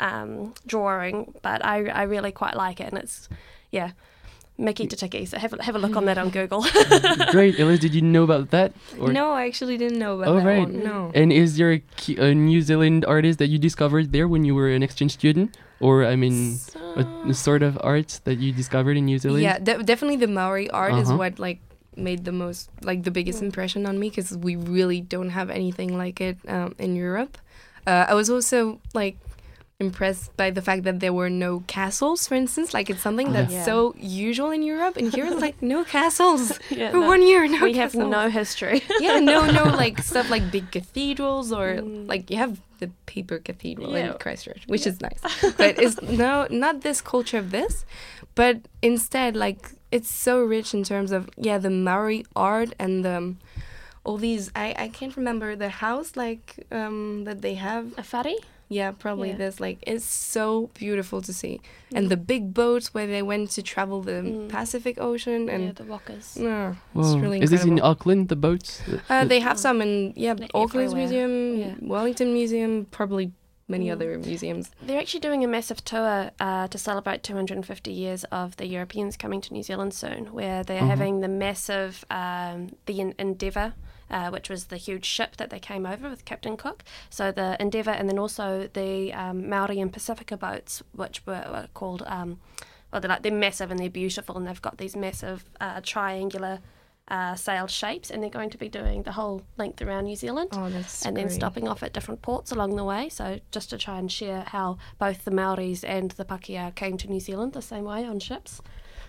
um, drawing, but I I really quite like it, and it's yeah, Mickey to Tiki. So have a, have a look on that on <laughs> Google. <laughs> Great, Elise. Did you know about that? Or- No, I actually didn't know about Oh, that right. one. No. And is there a, a New Zealand artist that you discovered there when you were an exchange student, or I mean, a, a sort of art that you discovered in New Zealand? Yeah, de- definitely the Maori art is Uh-huh. what like made the most like the biggest impression on me because we really don't have anything like it um, in Europe. Uh, I was also like impressed by the fact that there were no castles, for instance. Like it's something that's Yeah. so usual in Europe, and here it's like no <laughs> castles yeah, for no, one year. No, we have no history. <laughs> yeah, no, no, <laughs> like stuff like big cathedrals or Mm. like you have the paper cathedral Yeah. in Christchurch, which is nice, but it's no, not this culture of this, but instead like it's so rich in terms of yeah the Maori art and the all these I I can't remember the house like um that they have A whare? yeah probably Yeah. this like it's so beautiful to see and the big boats where they went to travel the Mm. Pacific Ocean and yeah, and the walkers. no, it's really is this in. Auckland? The boats? Uh, they have some in yeah, Like Auckland's everywhere. museum, Yeah. Wellington Museum, probably many Mm. other museums. They're actually doing a massive tour uh, to celebrate 250 years of the Europeans coming to New Zealand soon, where they're Mhm. having the massive um, the Endeavour. Uh, which was the huge ship that they came over with Captain Cook. So the Endeavour, and then also the um, Maori and Pacifica boats, which were, were called, um, well, they're like they're massive and they're beautiful, and they've got these massive uh, triangular uh, sailed shapes, and they're going to be doing the whole length around New Zealand Oh, that's and then great. stopping off at different ports along the way. So just to try and share how both the Maoris and the Pakeha came to New Zealand the same way on ships.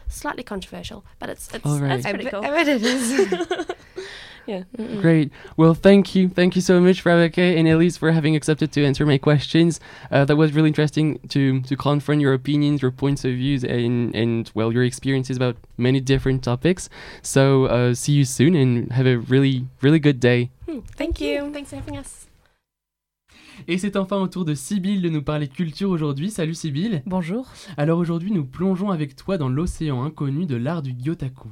Slightly controversial, but it's it's, All right. it's I, pretty bet, cool. I bet it is. <laughs> <laughs> yeah. Mm-mm. Great. Well, thank you. Thank you so much, Rebecca and Elise, for having accepted to answer my questions. Uh, that was really interesting to, to confront your opinions, your points of views, and, and, well, your experiences about many different topics. So, uh, see you soon and have a really, really good day. Hmm, Thank you. Thanks for having us. Et c'est enfin au tour de Sybille de nous parler culture aujourd'hui. Salut Sybille. Bonjour. Alors aujourd'hui, nous plongeons avec toi dans l'océan inconnu de l'art du Gyotaku.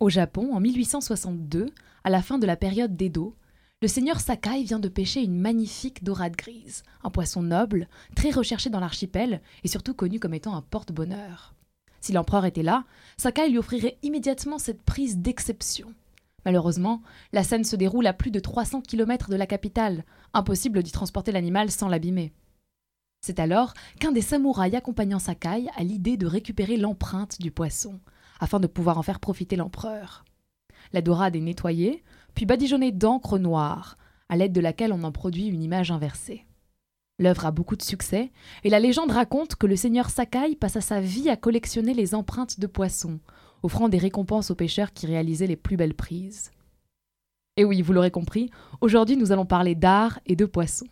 Au Japon, en 1862, à la fin de la période d'Edo, le seigneur Sakai vient de pêcher une magnifique dorade grise, un poisson noble, très recherché dans l'archipel et surtout connu comme étant un porte-bonheur. Si l'empereur était là, Sakai lui offrirait immédiatement cette prise d'exception. Malheureusement, la scène se déroule à plus de 300 km de la capitale, impossible d'y transporter l'animal sans l'abîmer. C'est alors qu'un des samouraïs accompagnant Sakai a l'idée de récupérer l'empreinte du poisson, afin de pouvoir en faire profiter l'empereur. La dorade est nettoyée, puis badigeonnée d'encre noire, à l'aide de laquelle on en produit une image inversée. L'œuvre a beaucoup de succès, et la légende raconte que le seigneur Sakai passa sa vie à collectionner les empreintes de poissons, offrant des récompenses aux pêcheurs qui réalisaient les plus belles prises. Et oui, vous l'aurez compris, aujourd'hui nous allons parler d'art et de poissons.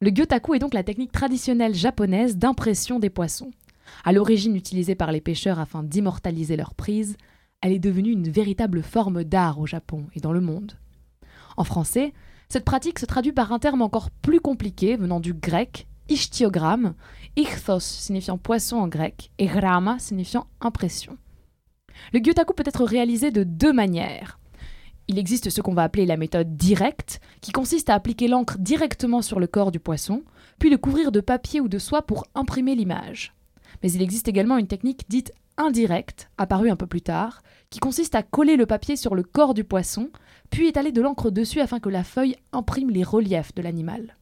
Le gyotaku est donc la technique traditionnelle japonaise d'impression des poissons. À l'origine utilisée par les pêcheurs afin d'immortaliser leurs prises, elle est devenue une véritable forme d'art au Japon et dans le monde. En français, cette pratique se traduit par un terme encore plus compliqué venant du grec ichtiogramme, ichthos signifiant poisson en grec et gramma signifiant impression. Le gyotaku peut être réalisé de deux manières. Il existe ce qu'on va appeler la méthode directe, qui consiste à appliquer l'encre directement sur le corps du poisson, puis le couvrir de papier ou de soie pour imprimer l'image. Mais il existe également une technique dite indirect, apparu un peu plus tard, qui consiste à coller le papier sur le corps du poisson, puis étaler de l'encre dessus afin que la feuille imprime les reliefs de l'animal.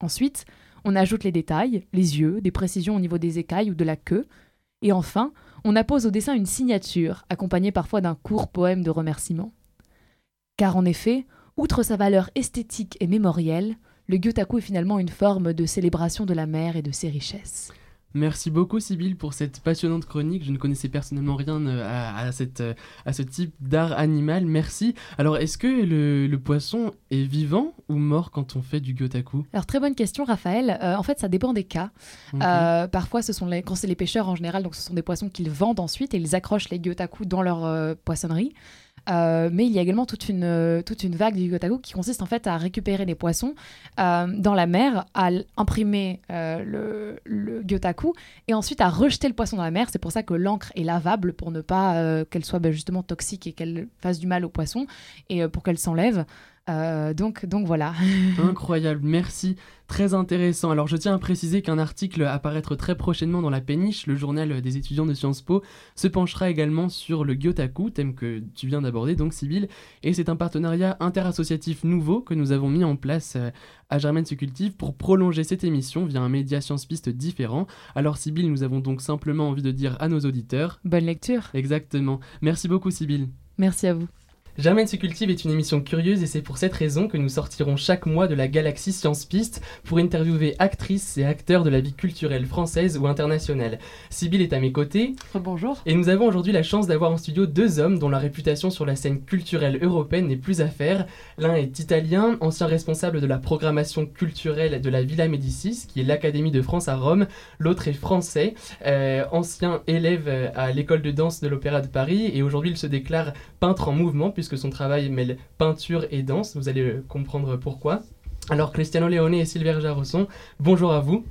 Ensuite, on ajoute les détails, les yeux, des précisions au niveau des écailles ou de la queue, et enfin, on appose au dessin une signature, accompagnée parfois d'un court poème de remerciement. Car en effet, outre sa valeur esthétique et mémorielle, le Gyotaku est finalement une forme de célébration de la mer et de ses richesses. Merci beaucoup Sybille pour cette passionnante chronique. Je ne connaissais personnellement rien euh, à, cette, euh, à ce type d'art animal. Merci. Alors est-ce que le, poisson est vivant ou mort quand on fait du gyotaku Alors très bonne question Raphaël. Euh, en fait ça dépend des cas. parfois ce sont les, quand c'est les pêcheurs en général, donc ce sont des poissons qu'ils vendent ensuite et ils accrochent les gyotaku dans leur poissonnerie. Euh, mais il y a également toute une, euh, toute une vague du Gotaku qui consiste en fait à récupérer les poissons euh, dans la mer, à imprimer le, le et ensuite à rejeter le poisson dans la mer. C'est pour ça que l'encre est lavable pour ne pas qu'elle soit ben, justement toxique et qu'elle fasse du mal au poisson et pour qu'elle s'enlève. Euh, donc, donc voilà. <laughs> Incroyable, merci. Très intéressant. Alors je tiens à préciser qu'un article apparaître très prochainement dans la Péniche, le journal des étudiants de Sciences Po, se penchera également sur le Gyotaku, thème que tu viens d'aborder, donc Sybille. Et c'est un partenariat interassociatif nouveau que nous avons mis en place euh, à Germaine se cultive pour prolonger cette émission via un média Sciences Piste différent. Alors Sybille, nous avons donc simplement envie de dire à nos auditeurs... Bonne lecture. Exactement. Merci beaucoup Sybille. Merci à vous. Germaine se cultive est une émission curieuse et c'est pour cette raison que nous sortirons chaque mois de la galaxie Science Piste pour interviewer actrices et acteurs de la vie culturelle française ou internationale. Sybille est à mes côtés. Bonjour. Et nous avons aujourd'hui la chance d'avoir en studio deux hommes dont la réputation sur la scène culturelle européenne n'est plus à faire. L'un est italien, ancien responsable de la programmation culturelle de la Villa Médicis, qui est l'Académie de France à Rome. L'autre est français, euh, ancien élève à l'école de danse de l'Opéra de Paris et aujourd'hui il se déclare peintre en mouvement puisque son travail mêle peinture et danse. Vous allez euh, comprendre pourquoi. Alors Cristiano Leone et Sylvain Jarosson, bonjour à vous.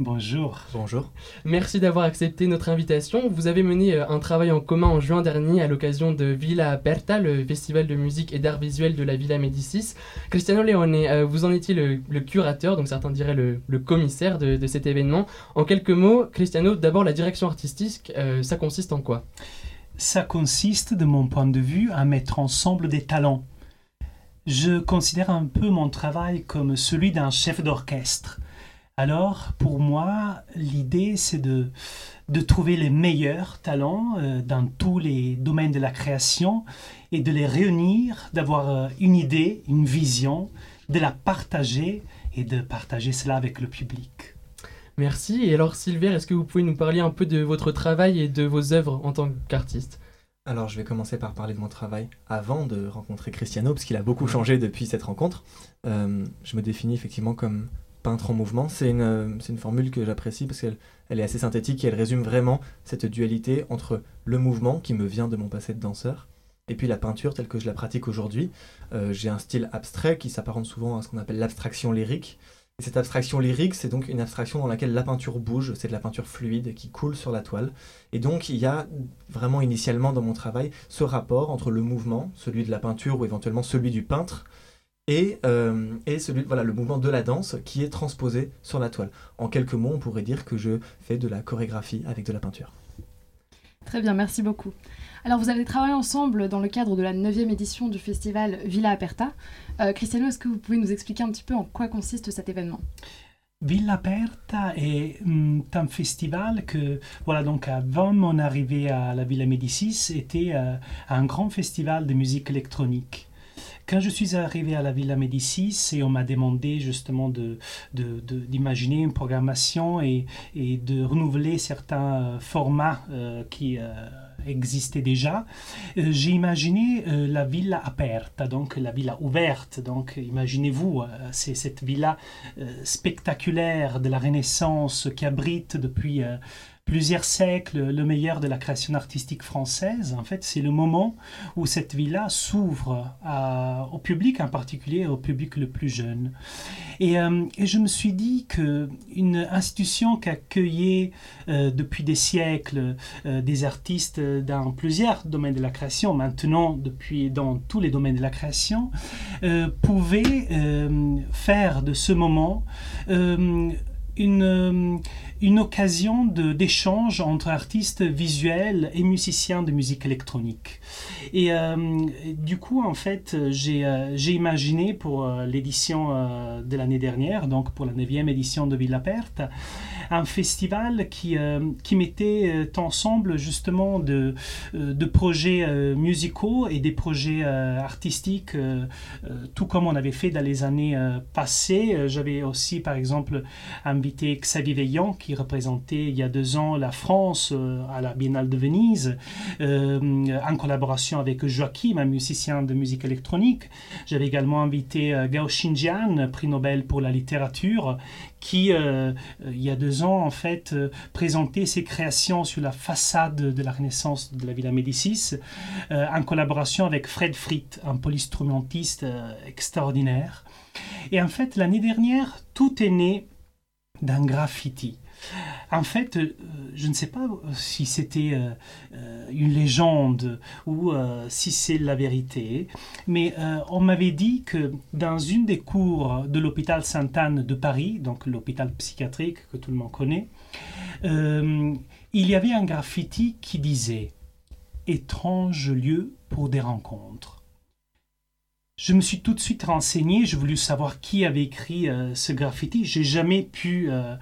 Bonjour. Bonjour. Merci d'avoir accepté notre invitation. Vous avez mené euh, un travail en commun en juin dernier à l'occasion de Villa Aperta, le festival de musique et d'art visuel de la Villa Médicis. Cristiano Leone, euh, vous en étiez le, curateur, donc certains diraient le, commissaire de, cet événement? En quelques mots, Cristiano, d'abord la direction artistique, ça consiste en quoi? Ça consiste, de mon point de vue, à mettre ensemble des talents. Je considère un peu mon travail comme celui d'un chef d'orchestre. Alors, pour moi, l'idée, c'est de, de trouver les meilleurs talents euh, dans tous les domaines de la création et de les réunir, d'avoir euh, une idée, une vision, de la partager et de partager cela avec le public. Merci. Et alors, Sylvain, est-ce que vous pouvez nous parler un peu de votre travail et de vos œuvres en tant qu'artiste? Alors je vais commencer par parler de mon travail avant de rencontrer Cristiano, parce qu'il a beaucoup changé depuis cette rencontre. Euh, je me définis effectivement comme peintre en mouvement. C'est une, une, formule que j'apprécie parce qu'elle elle est assez synthétique et elle résume vraiment cette dualité entre le mouvement qui me vient de mon passé de danseur et puis la peinture telle que je la pratique aujourd'hui. Euh, j'ai un style abstrait qui s'apparente souvent à ce qu'on appelle l'abstraction lyrique cette abstraction lyrique, c'est donc une abstraction dans laquelle la peinture bouge, c'est de la peinture fluide qui coule sur la toile. Et donc il y a vraiment initialement dans mon travail ce rapport entre le mouvement, celui de la peinture ou éventuellement celui du peintre, et, euh, et celui, voilà, le mouvement de la danse qui est transposé sur la toile. En quelques mots, on pourrait dire que je fais de la chorégraphie avec de la peinture. Très bien, merci beaucoup. Alors, vous avez travaillé ensemble dans le cadre de la 9e édition du festival Villa Aperta. Euh, Cristiano, est-ce que vous pouvez nous expliquer un petit peu en quoi consiste cet événement? Villa Aperta est mm, un festival que, voilà, donc avant mon arrivée à la Villa Médicis, était euh, un grand festival de musique électronique. Quand je suis arrivé à la Villa Médicis et on m'a demandé justement d'imaginer une programmation et, de renouveler certains euh, formats qui existait déjà. Euh, j'ai imaginé euh, la villa aperta, donc la villa ouverte. Donc imaginez-vous, euh, c'est cette villa spectaculaire de la Renaissance qui abrite depuis plusieurs siècles le meilleur de la création artistique française. En fait, c'est le moment où cette villa s'ouvre au public, en particulier au public le plus jeune. Et, euh, je me suis dit qu'une institution qui accueillait euh, depuis des siècles euh, des artistes dans plusieurs domaines de la création, maintenant depuis dans tous les domaines de la création, pouvait faire de ce moment une, une occasion d'échange entre artistes visuels et musiciens de musique électronique. Et du coup, en fait, j'ai imaginé pour l'édition de l'année dernière, donc pour la 9e édition de Villa Perte, un festival qui, qui mettait ensemble justement de, de projets musicaux et des projets artistiques, tout comme on avait fait dans les années passées. J'avais aussi, par exemple, invité Xavier Veillant, qui représentait il y a deux ans la France euh, à la Biennale de Venise, euh, en collaboration avec Joachim, un musicien de musique électronique. J'avais également invité euh, Gao Xinjian, prix Nobel pour la littérature, qui, il y a deux ans, en fait, présentait ses créations sur la façade de la Renaissance de la Villa Médicis, en collaboration avec Fred Fritt, un polystrumentiste extraordinaire. Et en fait, l'année dernière, tout est né d'un graffiti. En fait, euh, je ne sais pas si c'était euh, euh, une légende ou si c'est la vérité, mais on m'avait dit que dans une des cours de l'hôpital Sainte-Anne de Paris, donc l'hôpital psychiatrique que tout le monde connaît, il y avait un graffiti qui disait Étrange lieu pour des rencontres. Je me suis tout de suite renseigné, j'ai voulu savoir qui avait écrit euh, ce graffiti. J'ai jamais pu euh,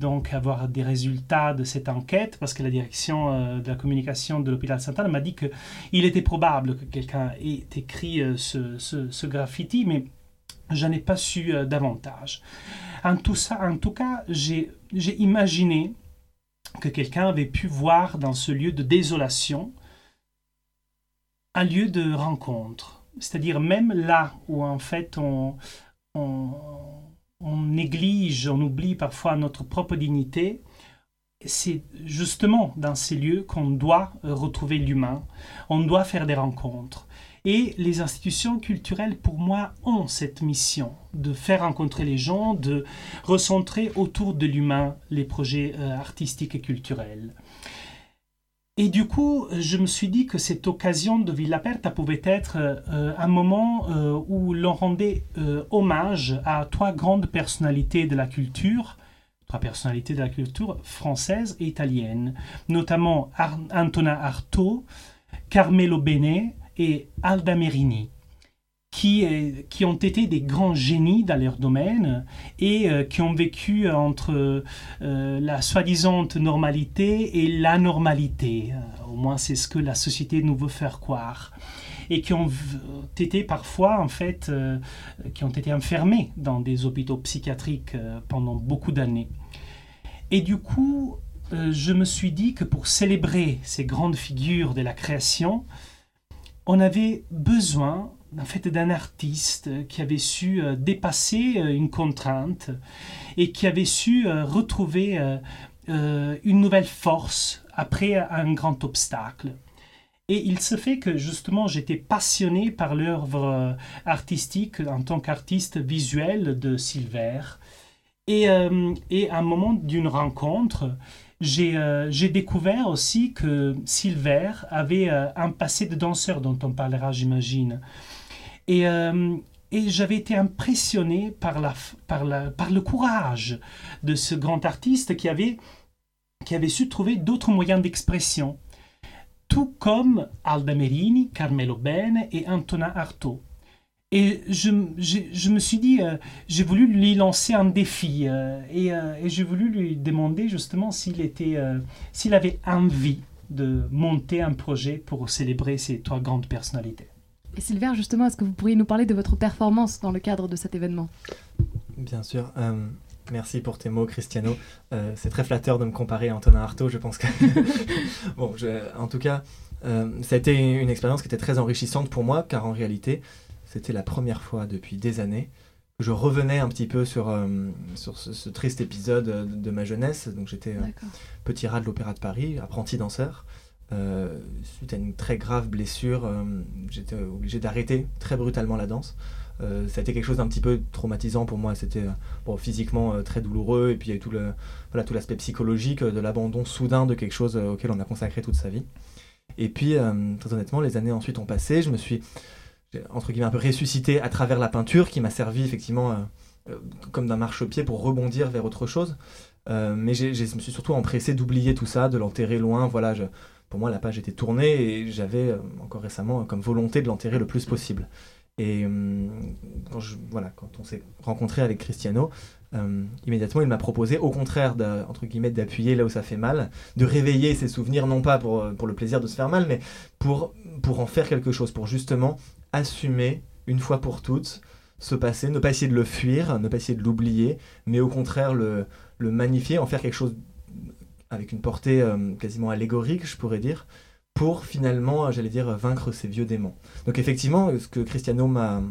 donc avoir des résultats de cette enquête parce que la direction euh, de la communication de l'hôpital Sainte-Anne m'a dit qu'il était probable que quelqu'un ait écrit ce, graffiti, mais je n'ai pas su davantage. En tout cas, j'ai imaginé que quelqu'un avait pu voir dans ce lieu de désolation un lieu de rencontre c'est-à-dire même là où en fait on, néglige, on oublie parfois notre propre dignité, c'est justement dans ces lieux qu'on doit retrouver l'humain, on doit faire des rencontres. Et les institutions culturelles, pour moi, ont cette mission de faire rencontrer les gens, de recentrer autour de l'humain les projets euh, artistiques et culturels. Et du coup, je me suis dit que cette occasion de Villa Perta pouvait être euh, un moment euh, où l'on rendait euh, hommage à trois grandes personnalités de la culture, trois personnalités de la culture française et italienne, notamment Antonin Artaud, Carmelo Bene et Alda Merini qui, qui ont été des grands génies dans leur domaine et euh, qui ont vécu entre euh, la soi-disant normalité et l'anormalité. Euh, au moins, c'est ce que la société nous veut faire croire. Et qui ont été parfois, en fait, qui ont été enfermés dans des hôpitaux psychiatriques pendant beaucoup d'années. Et du coup, je me suis dit que pour célébrer ces grandes figures de la création, on avait besoin en fait d'un artiste qui avait su euh, dépasser euh, une contrainte et qui avait su euh, retrouver une nouvelle force après un grand obstacle. Et il se fait que justement j'étais passionné par l'œuvre artistique en tant qu'artiste visuel de Silver. Et, et à un moment d'une rencontre, j'ai découvert aussi que Silver avait un passé de danseur dont on parlera, j'imagine. Euh, et, j'avais été impressionné par, le courage de ce grand artiste qui avait, su trouver d'autres moyens d'expression, tout comme Alda Merini, Carmelo Bene et Antonin Artaud. Et je, me suis dit, euh, j'ai voulu lui lancer un défi euh, et, j'ai voulu lui demander justement s'il s'il avait envie de monter un projet pour célébrer ces trois grandes personnalités. Et Sylvain, justement, est-ce que vous pourriez nous parler de votre performance dans le cadre de cet événement? Bien sûr. Euh, merci pour tes mots, Cristiano. Euh, c'est très flatteur de me comparer à Antonin Artaud, je pense que... <laughs> bon, en tout cas, euh, ça a été une expérience qui était très enrichissante pour moi, car en réalité, c'était la première fois depuis des années que je revenais un petit peu sur, sur ce, triste épisode de, ma jeunesse. Donc j'étais petit rat de l'Opéra de Paris, apprenti danseur. Euh, suite à une très grave blessure, euh, j'étais obligé d'arrêter très brutalement la danse. Euh, ça a été quelque chose d'un petit peu traumatisant pour moi. C'était bon, physiquement très douloureux et puis il y a eu tout tout l'aspect psychologique de l'abandon soudain de quelque chose auquel on a consacré toute sa vie. Et puis très honnêtement, les années ensuite ont passé. Je me suis entre guillemets un peu ressuscité à travers la peinture qui m'a servi effectivement comme d'un marchepied pour rebondir vers autre chose. mais je me suis surtout empressé d'oublier tout ça, de l'enterrer loin. Voilà, je, pour moi, la page était tournée et j'avais encore récemment comme volonté de l'enterrer le plus possible. Et voilà, quand on s'est rencontré avec Cristiano, euh, immédiatement, il m'a proposé, au contraire, entre guillemets, d'appuyer là où ça fait mal, de réveiller ses souvenirs, non pas pour, le plaisir de se faire mal, mais pour, en faire quelque chose, pour justement assumer une fois pour toutes ce passé, ne pas essayer de le fuir, ne pas essayer de l'oublier, mais au contraire le magnifier, en faire quelque chose avec une portée euh, quasiment allégorique, je pourrais dire, pour finalement, j'allais dire, vaincre ces vieux démons. Donc effectivement, ce que Cristiano m'a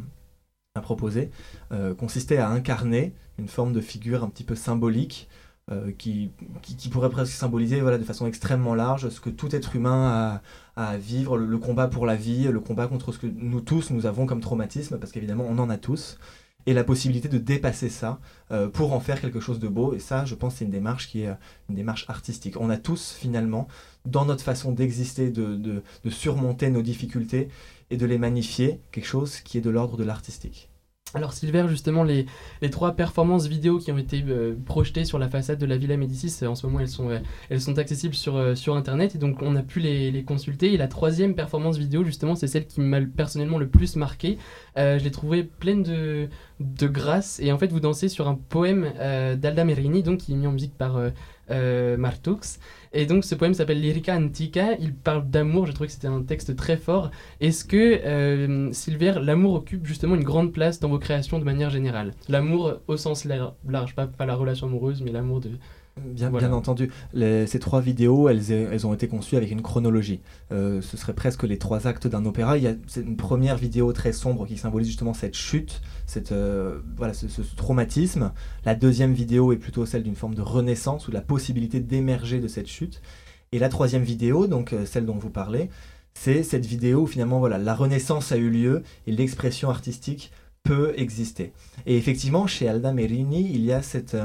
proposé euh, consistait à incarner une forme de figure un petit peu symbolique euh, qui, qui, pourrait presque symboliser voilà, de façon extrêmement large ce que tout être humain a, à vivre, le, combat pour la vie, le combat contre ce que nous tous nous avons comme traumatisme, parce qu'évidemment on en a tous, et la possibilité de dépasser ça euh, pour en faire quelque chose de beau. Et ça, je pense, c'est une démarche qui est une démarche artistique. On a tous finalement, dans notre façon d'exister, de, de, surmonter nos difficultés et de les magnifier, quelque chose qui est de l'ordre de l'artistique. Alors Silver, justement, les, les, trois performances vidéo qui ont été euh, projetées sur la façade de la Villa Médicis, en ce moment elles sont, euh, elles sont accessibles sur, euh, sur Internet et donc on a pu les, les, consulter. Et la troisième performance vidéo, justement, c'est celle qui m'a personnellement le plus marqué. je l'ai trouvée pleine de, de grâce et en fait vous dansez sur un poème d'Alda Merini, donc qui est mis en musique par Martux. Et donc ce poème s'appelle Lyrica Antica, il parle d'amour, je trouvais que c'était un texte très fort. Est-ce que, euh, Silver, l'amour occupe justement une grande place dans vos créations de manière générale? L'amour au sens large, pas, pas la relation amoureuse, mais l'amour de, Bien, bien entendu. ces trois vidéos, elles, elles, ont été conçues avec une chronologie. Euh, ce serait presque les trois actes d'un opéra. Il y a une première vidéo très sombre qui symbolise justement cette chute, cette, euh, voilà, ce, traumatisme. La deuxième vidéo est plutôt celle d'une forme de renaissance ou de la possibilité d'émerger de cette chute. Et la troisième vidéo, donc euh, celle dont vous parlez, c'est cette vidéo où finalement voilà, la renaissance a eu lieu et l'expression artistique peut exister. Et effectivement, chez Alda Merini, il y a cette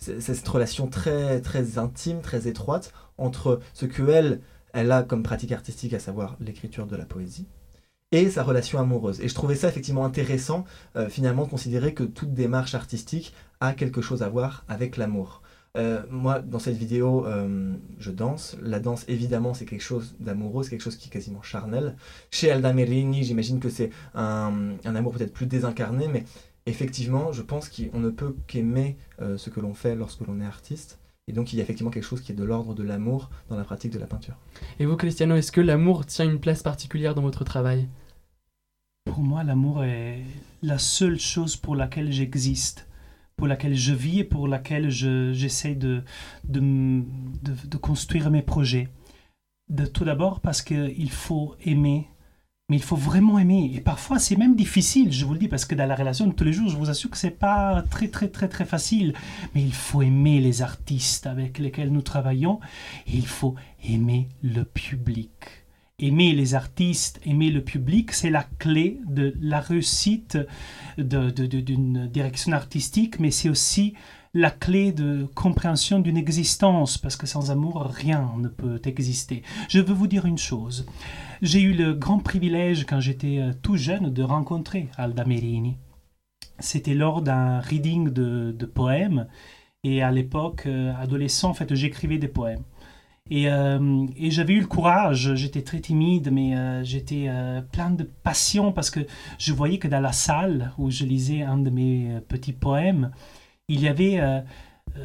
cette relation très, très intime, très étroite entre ce que elle, elle a comme pratique artistique, à savoir l'écriture de la poésie, et sa relation amoureuse. Et je trouvais ça effectivement intéressant, euh, finalement, de considérer que toute démarche artistique a quelque chose à voir avec l'amour. Euh, moi, dans cette vidéo, euh, je danse. La danse, évidemment, c'est quelque chose d'amoureux, c'est quelque chose qui est quasiment charnel. Chez Alda Merini, j'imagine que c'est un, un, amour peut-être plus désincarné, mais effectivement, je pense qu'on ne peut qu'aimer euh, ce que l'on fait lorsque l'on est artiste. Et donc, il y a effectivement quelque chose qui est de l'ordre de l'amour dans la pratique de la peinture. Et vous, Cristiano, est-ce que l'amour tient une place particulière dans votre travail? Pour moi, l'amour est la seule chose pour laquelle j'existe, pour laquelle je vis et pour laquelle j'essaie de, de, de, construire mes projets. De, tout d'abord parce qu'il faut aimer mais il faut vraiment aimer. Et parfois, c'est même difficile, je vous le dis, parce que dans la relation de tous les jours, je vous assure que c'est pas très, très, très, très facile. Mais il faut aimer les artistes avec lesquels nous travaillons. Et il faut aimer le public. Aimer les artistes, aimer le public, c'est la clé de la réussite d'une direction artistique, mais c'est aussi la clé de compréhension d'une existence, parce que sans amour, rien ne peut exister. Je veux vous dire une chose. J'ai eu le grand privilège, quand j'étais euh, tout jeune, de rencontrer Alda Merini. C'était lors d'un reading de, poèmes, et à l'époque, euh, adolescent, en fait, j'écrivais des poèmes. Et, euh, et j'avais eu le courage, j'étais très timide, mais j'étais plein de passion parce que je voyais que dans la salle où je lisais un de mes petits poèmes, il y avait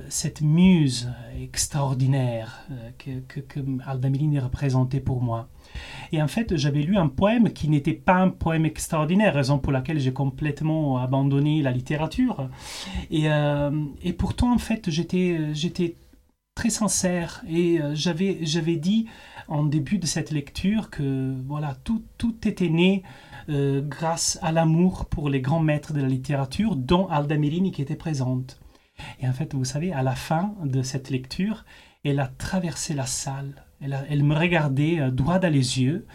cette muse extraordinaire que, que, que représentait pour moi. Et en fait, j'avais lu un poème qui n'était pas un poème extraordinaire, raison pour laquelle j'ai complètement abandonné la littérature. Et, et pourtant, en fait, j'étais, très sincère et j'avais, j'avais dit en début de cette lecture que voilà, tout, tout était né euh, grâce à l'amour pour les grands maîtres de la littérature, dont Alda Merini qui était présente. Et en fait, vous savez, à la fin de cette lecture, elle a traversé la salle, elle, me regardait euh, droit dans les yeux,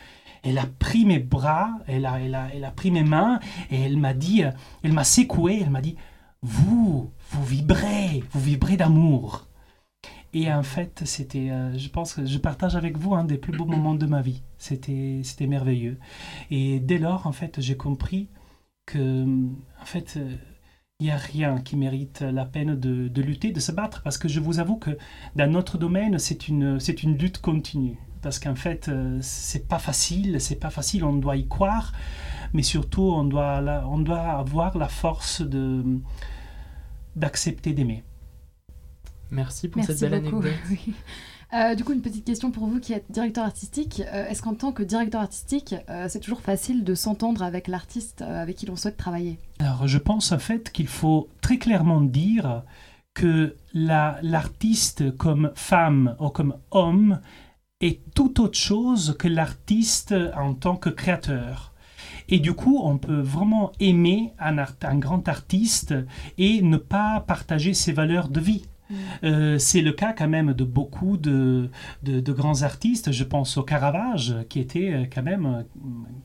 elle a pris mes bras, elle a, elle a, elle a pris mes mains, et elle m'a dit, euh, elle m'a secoué, elle m'a dit, vous, vous vibrez, vous vibrez d'amour. Et en fait, c'était, euh, je pense que je partage avec vous un des plus beaux moments de ma vie. C'était, c'était merveilleux. Et dès lors, en fait, j'ai compris que, en fait, il n'y a rien qui mérite la peine de, de, lutter, de se battre, parce que je vous avoue que dans notre domaine, c'est une, c'est une lutte continue. Parce qu'en fait, euh, c'est pas facile, c'est pas facile, on doit y croire, mais surtout, on doit, on doit avoir la force de, d'accepter d'aimer. Merci pour Merci cette belle beaucoup. anecdote. <laughs> Euh, du coup, une petite question pour vous qui êtes directeur artistique. Euh, Est-ce qu'en tant que directeur artistique, euh, c'est toujours facile de s'entendre avec l'artiste avec qui l'on souhaite travailler? Alors, je pense en fait qu'il faut très clairement dire que la- l'artiste comme femme ou comme homme est tout autre chose que l'artiste en tant que créateur. Et du coup, on peut vraiment aimer un grand artiste et ne pas partager ses valeurs de vie. Euh, c'est le cas quand même de beaucoup de, de, grands artistes. Je pense au Caravage, qui était euh, quand même euh,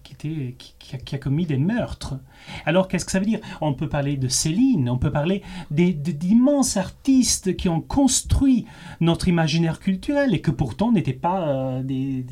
qui, était, qui, a, qui a commis des meurtres. Alors qu'est-ce que ça veut dire? On peut parler de Céline, on peut parler d'immenses artistes qui ont construit notre imaginaire culturel et que pourtant n'étaient pas des,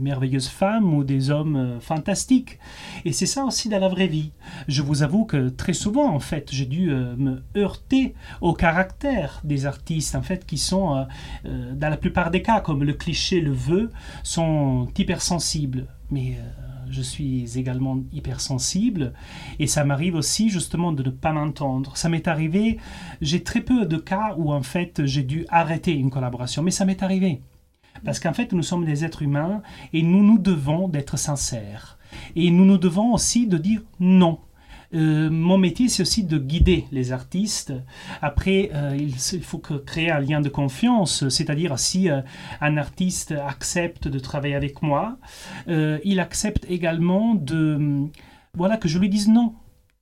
merveilleuses femmes ou des hommes fantastiques. Et c'est ça aussi dans la vraie vie. Je vous avoue que très souvent, en fait, j'ai dû me heurter au caractère des artistes, en fait, qui sont, euh, euh, dans la plupart des cas, comme le cliché le veut, sont hypersensibles. Mais euh, je suis également hypersensible et ça m'arrive aussi justement de ne pas m'entendre. Ça m'est arrivé, j'ai très peu de cas où en fait j'ai dû arrêter une collaboration, mais ça m'est arrivé. Parce qu'en fait, nous sommes des êtres humains et nous nous devons d'être sincères. Et nous nous devons aussi de dire non. Euh, mon métier, c'est aussi de guider les artistes. Après, euh, il, faut que créer un lien de confiance, c'est-à-dire si euh, un artiste accepte de travailler avec moi, il accepte également de, hum, voilà, que je lui dise non,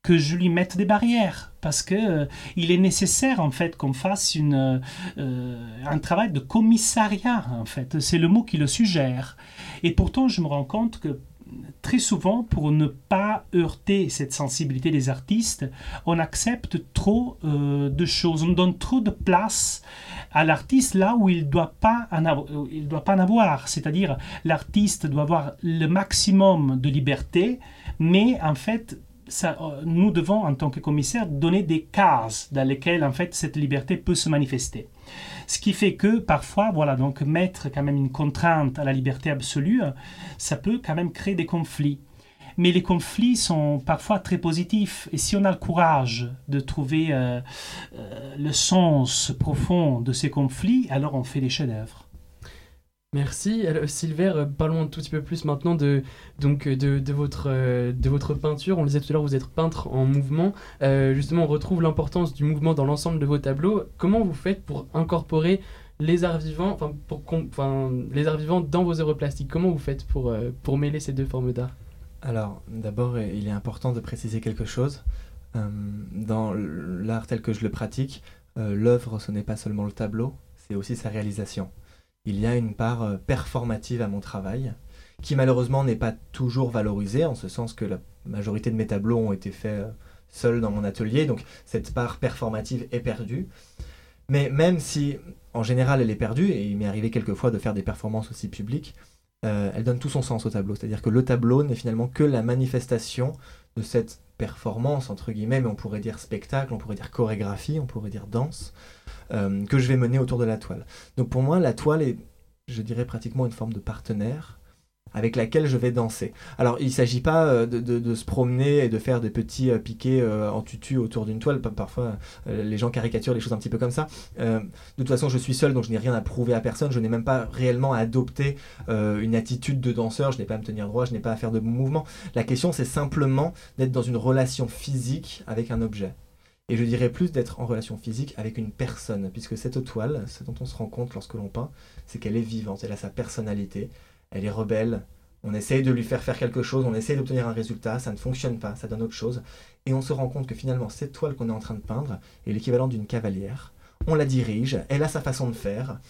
que je lui mette des barrières, parce que il est nécessaire en fait qu'on fasse une, un travail de commissariat en fait. C'est le mot qui le suggère. Et pourtant, je me rends compte que très souvent, pour ne pas heurter cette sensibilité des artistes, on accepte trop euh, de choses, on donne trop de place à l'artiste là où il ne doit pas doit pas en avoir. C'est-à-dire, l'artiste doit avoir le maximum de liberté, mais en fait, euh, nous devons, en tant que commissaire, donner des cases dans lesquelles, en fait, cette liberté peut se manifester. Ce qui fait que parfois, voilà, donc mettre quand même une contrainte à la liberté absolue, ça peut quand même créer des conflits. Mais les conflits sont parfois très positifs. Et si on a le courage de trouver euh, euh, le sens profond de ces conflits, alors on fait des chefs-d'œuvre. Merci. Alors, Silver, euh, parlons un tout petit peu plus maintenant de, donc, euh, de, votre, euh, de votre peinture. On le disait tout à l'heure, vous êtes peintre en mouvement. Justement, on retrouve l'importance du mouvement dans l'ensemble de vos tableaux. Comment vous faites pour incorporer les arts vivants, enfin, les arts vivants dans vos œuvres plastiques? Comment vous faites pour, pour mêler ces deux formes d'art? Alors, d'abord, il est important de préciser quelque chose. Dans l'art tel que je le pratique, l'œuvre, ce n'est pas seulement le tableau, c'est aussi sa réalisation. Il y a une part euh, performative à mon travail, qui malheureusement n'est pas toujours valorisée, en ce sens que la majorité de mes tableaux ont été faits euh, seuls dans mon atelier, donc cette part performative est perdue. Mais même si, en général, elle est perdue, et il m'est arrivé quelquefois de faire des performances aussi publiques, euh, elle donne tout son sens au tableau. C'est-à-dire que le tableau n'est finalement que la manifestation de cette performance, entre guillemets, mais on pourrait dire spectacle, on pourrait dire chorégraphie, on pourrait dire danse, euh, que je vais mener autour de la toile. Donc pour moi, la toile est, je dirais, pratiquement une forme de partenaire avec laquelle je vais danser. Alors, il ne s'agit pas euh, de, se promener et de faire des petits euh, piquets en tutu autour d'une toile. Pa- Parfois, les gens caricaturent les choses un petit peu comme ça. De toute façon, je suis seul, donc je n'ai rien à prouver à personne. Je n'ai même pas réellement à adopter une attitude de danseur. Je n'ai pas à me tenir droit, je n'ai pas à faire de mouvement. La question, c'est simplement d'être dans une relation physique avec un objet. Et je dirais plus d'être en relation physique avec une personne, puisque cette toile, ce dont on se rend compte lorsque l'on peint, c'est qu'elle est vivante, elle a sa personnalité, elle est rebelle, on essaye de lui faire faire quelque chose, on essaye d'obtenir un résultat, ça ne fonctionne pas, ça donne autre chose, et on se rend compte que finalement cette toile qu'on est en train de peindre est l'équivalent d'une cavalière, on la dirige, elle a sa façon de faire,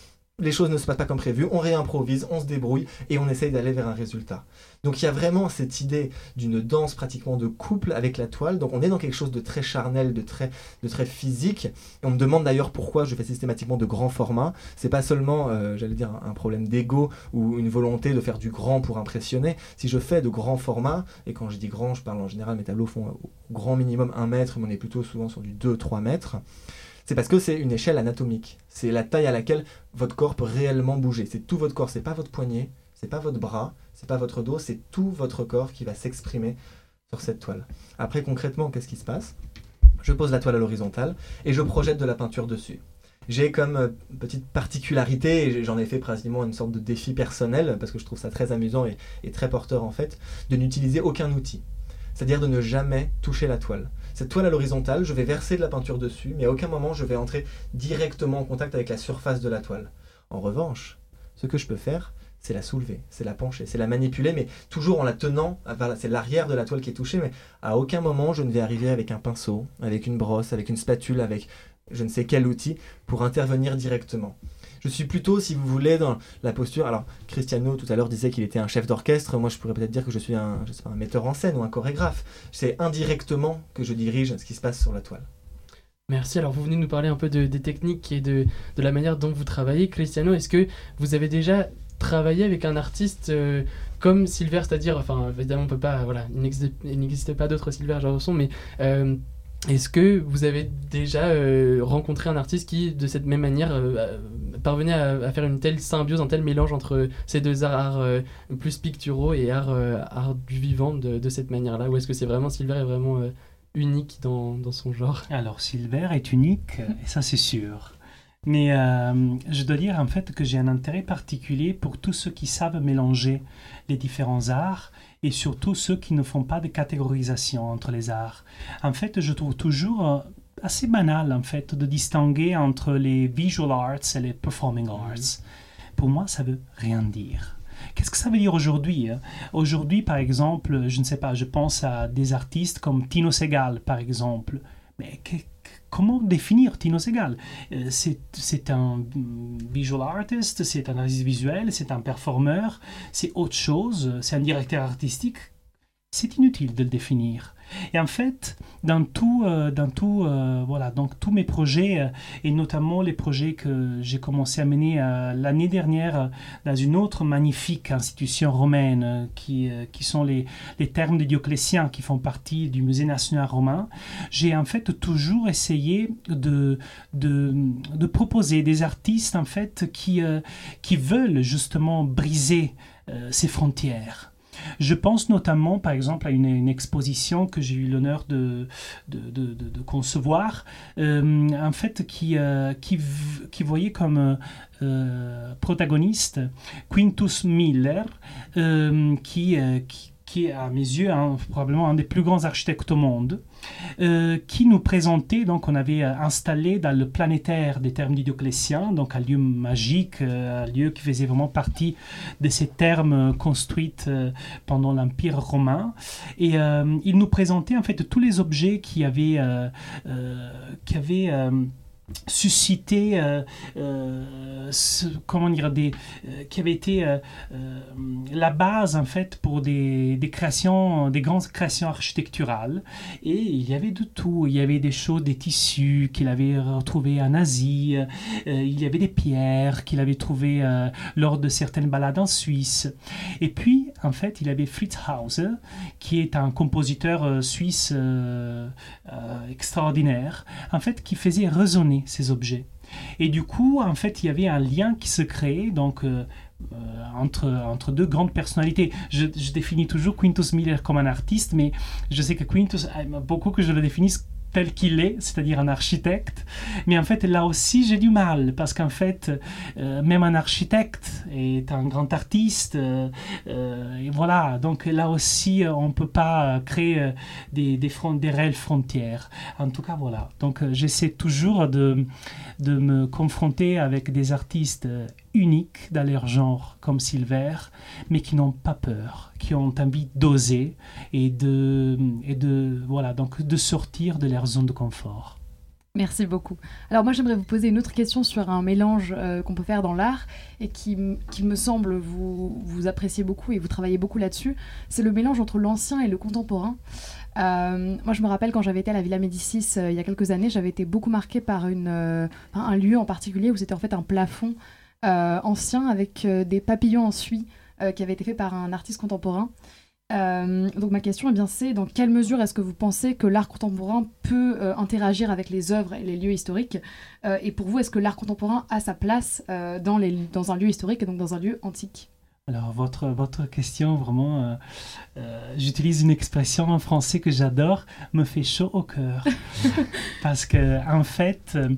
les choses ne se passent pas comme prévu, on réimprovise, on se débrouille et on essaye d'aller vers un résultat. Donc il y a vraiment cette idée d'une danse pratiquement de couple avec la toile. Donc on est dans quelque chose de très charnel, de très, de très physique. Et on me demande d'ailleurs pourquoi je fais systématiquement de grands formats. C'est pas seulement, euh, j'allais dire, un problème d'ego ou une volonté de faire du grand pour impressionner. Si je fais de grands formats, et quand je dis grand, je parle en général, mes tableaux font au grand minimum 1 mètre, mais on est plutôt souvent sur du 2-3 mètres. C'est parce que c'est une échelle anatomique. C'est la taille à laquelle votre corps peut réellement bouger. C'est tout votre corps, c'est pas votre poignet, c'est pas votre bras, c'est pas votre dos, c'est tout votre corps qui va s'exprimer sur cette toile. Après concrètement, qu'est-ce qui se passe? Je pose la toile à l'horizontale et je projette de la peinture dessus. J'ai comme euh, petite particularité, et j'en ai fait pratiquement une sorte de défi personnel, parce que je trouve ça très amusant et, et très porteur en fait, de n'utiliser aucun outil. C'est-à-dire de ne jamais toucher la toile. Cette toile à l'horizontale, je vais verser de la peinture dessus, mais à aucun moment je vais entrer directement en contact avec la surface de la toile. En revanche, ce que je peux faire, c'est la soulever, c'est la pencher, c'est la manipuler, mais toujours en la tenant, c'est l'arrière de la toile qui est touchée, mais à aucun moment je ne vais arriver avec un pinceau, avec une brosse, avec une spatule, avec je ne sais quel outil pour intervenir directement. Je suis plutôt, si vous voulez, dans la posture. Alors, Cristiano tout à l'heure disait qu'il était un chef d'orchestre. Moi, je pourrais peut-être dire que je suis un, metteur en scène ou un chorégraphe. C'est indirectement que je dirige ce qui se passe sur la toile. Merci. Alors, vous venez nous parler un peu de, des techniques et de, de, la manière dont vous travaillez. Cristiano, est-ce que vous avez déjà travaillé avec un artiste euh, comme Silver, c'est-à-dire, enfin, évidemment, on peut pas, voilà, il n'existe pas d'autres Silver Jarosson, mais euh, est-ce que vous avez déjà euh, rencontré un artiste qui, de cette même manière, euh, parvenait à, faire une telle symbiose, un tel mélange entre ces deux arts, euh, plus picturaux et arts, art du vivant de, cette manière-là? Ou est-ce que c'est vraiment Silver est vraiment unique dans, dans, son genre? Alors Silver est unique, et ça c'est sûr. Mais je dois dire en fait que j'ai un intérêt particulier pour tous ceux qui savent mélanger les différents arts et surtout ceux qui ne font pas de catégorisation entre les arts. En fait, je trouve toujours euh, assez banal en fait de distinguer entre les visual arts et les performing arts. Pour moi, ça veut rien dire. Qu'est-ce que ça veut dire aujourd'hui hein? Aujourd'hui, par exemple, je ne sais pas, je pense à des artistes comme Tino Segal, par exemple. Mais comment définir Tino Segal? Euh, C'est un visual artist, c'est un artiste visuel, c'est un performeur, c'est autre chose, c'est un directeur artistique. C'est inutile de le définir. Et en fait, dans tout, euh, dans tout, euh, voilà, donc tous mes projets, euh, et notamment les projets que j'ai commencé à mener l'année dernière dans une autre magnifique institution romaine, qui, qui sont les, les termes de Dioclétien, qui font partie du Musée national romain, j'ai en fait toujours essayé de, de, de proposer des artistes en fait qui, qui veulent justement briser ces frontières. Je pense notamment, par exemple, à une, exposition que j'ai eu l'honneur de, de, concevoir, euh, fait, qui, euh, qui, qui, voyait comme euh, protagoniste Quintus Miller, qui, qui qui est à mes yeux probablement un des plus grands architectes au monde, euh, qui nous présentait, donc on avait euh, installé dans le planétaire des termes d'Idioclétien, donc un lieu magique, euh, un lieu qui faisait vraiment partie de ces termes construits pendant l'Empire romain. Et il nous présentait en fait tous les objets qui avaient, qui avaient suscité euh, euh, comment dire euh, qui avait été la base en fait pour des, créations des grandes créations architecturales. Et il y avait de tout. Il y avait des choses des tissus qu'il avait retrouvés en Asie il y avait des pierres qu'il avait trouvées lors de certaines balades en Suisse. Et puis en fait il avait Fritz Hauser qui est un compositeur suisse extraordinaire en fait qui faisait résonner ces objets. Et du coup, en fait, il y avait un lien qui se créait donc, euh, euh, entre, entre deux grandes personnalités. Je, définis toujours Quintus Miller comme un artiste, mais je sais que Quintus aime beaucoup que je le définisse tel qu'il est, c'est-à-dire un architecte. Mais en fait, là aussi, j'ai du mal, parce qu'en fait, euh, même un architecte est un grand artiste. Euh, euh, et voilà, donc là aussi, on ne peut pas créer des, des, réelles frontières. En tout cas, voilà. Donc j'essaie toujours de, de me confronter avec des artistes uniques dans leur genre, comme Silver, mais qui n'ont pas peur, qui ont envie d'oser et de, et de, voilà, donc de sortir de leur zone de confort. Merci beaucoup. Alors moi j'aimerais vous poser une autre question sur un mélange euh, qu'on peut faire dans l'art et qui, qui, me semble vous, vous appréciez beaucoup et vous travaillez beaucoup là-dessus. C'est le mélange entre l'ancien et le contemporain. Euh, moi je me rappelle quand j'avais été à la Villa Médicis euh, il y a quelques années, j'avais été beaucoup marquée par une, un lieu en particulier où c'était en fait un plafond ancien avec des papillons en suie qui avait été fait par un artiste contemporain. Euh, donc ma question est bien c'est dans quelle mesure est-ce que vous pensez que l'art contemporain peut euh, interagir avec les œuvres et les lieux historiques euh, Et pour vous, est-ce que l'art contemporain a sa place dans, les, dans un lieu historique et donc dans un lieu antique? Alors, votre, votre question, vraiment, euh, euh, j'utilise une expression en français que j'adore, me fait chaud au cœur. <laughs> Parce que, en fait, euh,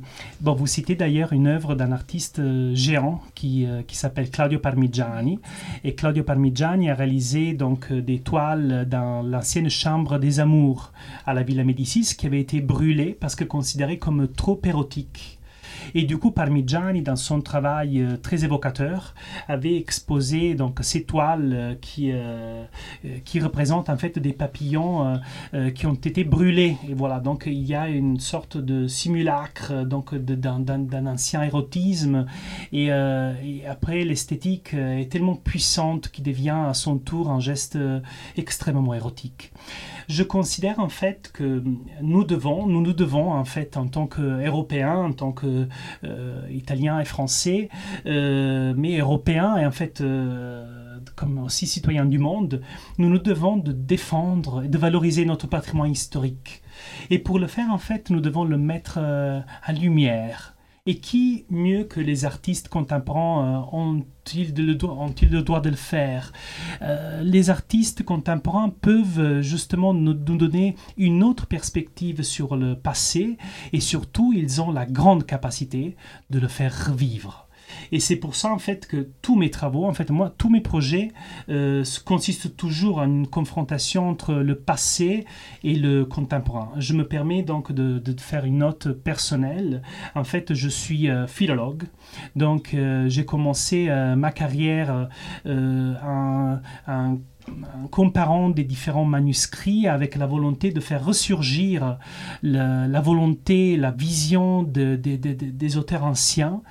bon, vous citez d'ailleurs une œuvre d'un artiste géant qui, qui s'appelle Claudio Parmigiani. Et Claudio Parmigiani a réalisé donc des toiles dans l'ancienne chambre des amours à la Villa Médicis qui avait été brûlée parce que considérée comme trop érotique. Et du coup, Parmigiani, dans son travail euh, très évocateur, avait exposé donc ces toiles euh, qui, euh, qui représentent en fait des papillons qui ont été brûlés. Et voilà, donc il y a une sorte de simulacre donc d'un ancien érotisme. Et, et après, l'esthétique est tellement puissante qu'il devient à son tour un geste extrêmement érotique je considère en fait que nous devons, nous nous devons en fait en tant qu'Européens, en tant qu'Italiens euh, et Français, euh, mais Européens et en fait euh, comme aussi citoyens du monde, nous nous devons de défendre et de valoriser notre patrimoine historique. Et pour le faire en fait, nous devons le mettre en lumière et qui, mieux que les artistes contemporains, euh, ont-ils le, droit de le faire? Euh, Les artistes contemporains peuvent euh, justement nous, nous, donner une autre perspective sur le passé et surtout, ils ont la grande capacité de le faire revivre. Et c'est pour ça, en fait, que tous mes travaux, en fait, moi, tous mes projets euh, consistent toujours en une confrontation entre le passé et le contemporain. Je me permets donc de, faire une note personnelle. En fait, je suis euh, philologue. Donc, euh, j'ai commencé ma carrière en, en comparant des différents manuscrits avec la volonté de faire ressurgir la, volonté, la vision de, des auteurs anciens.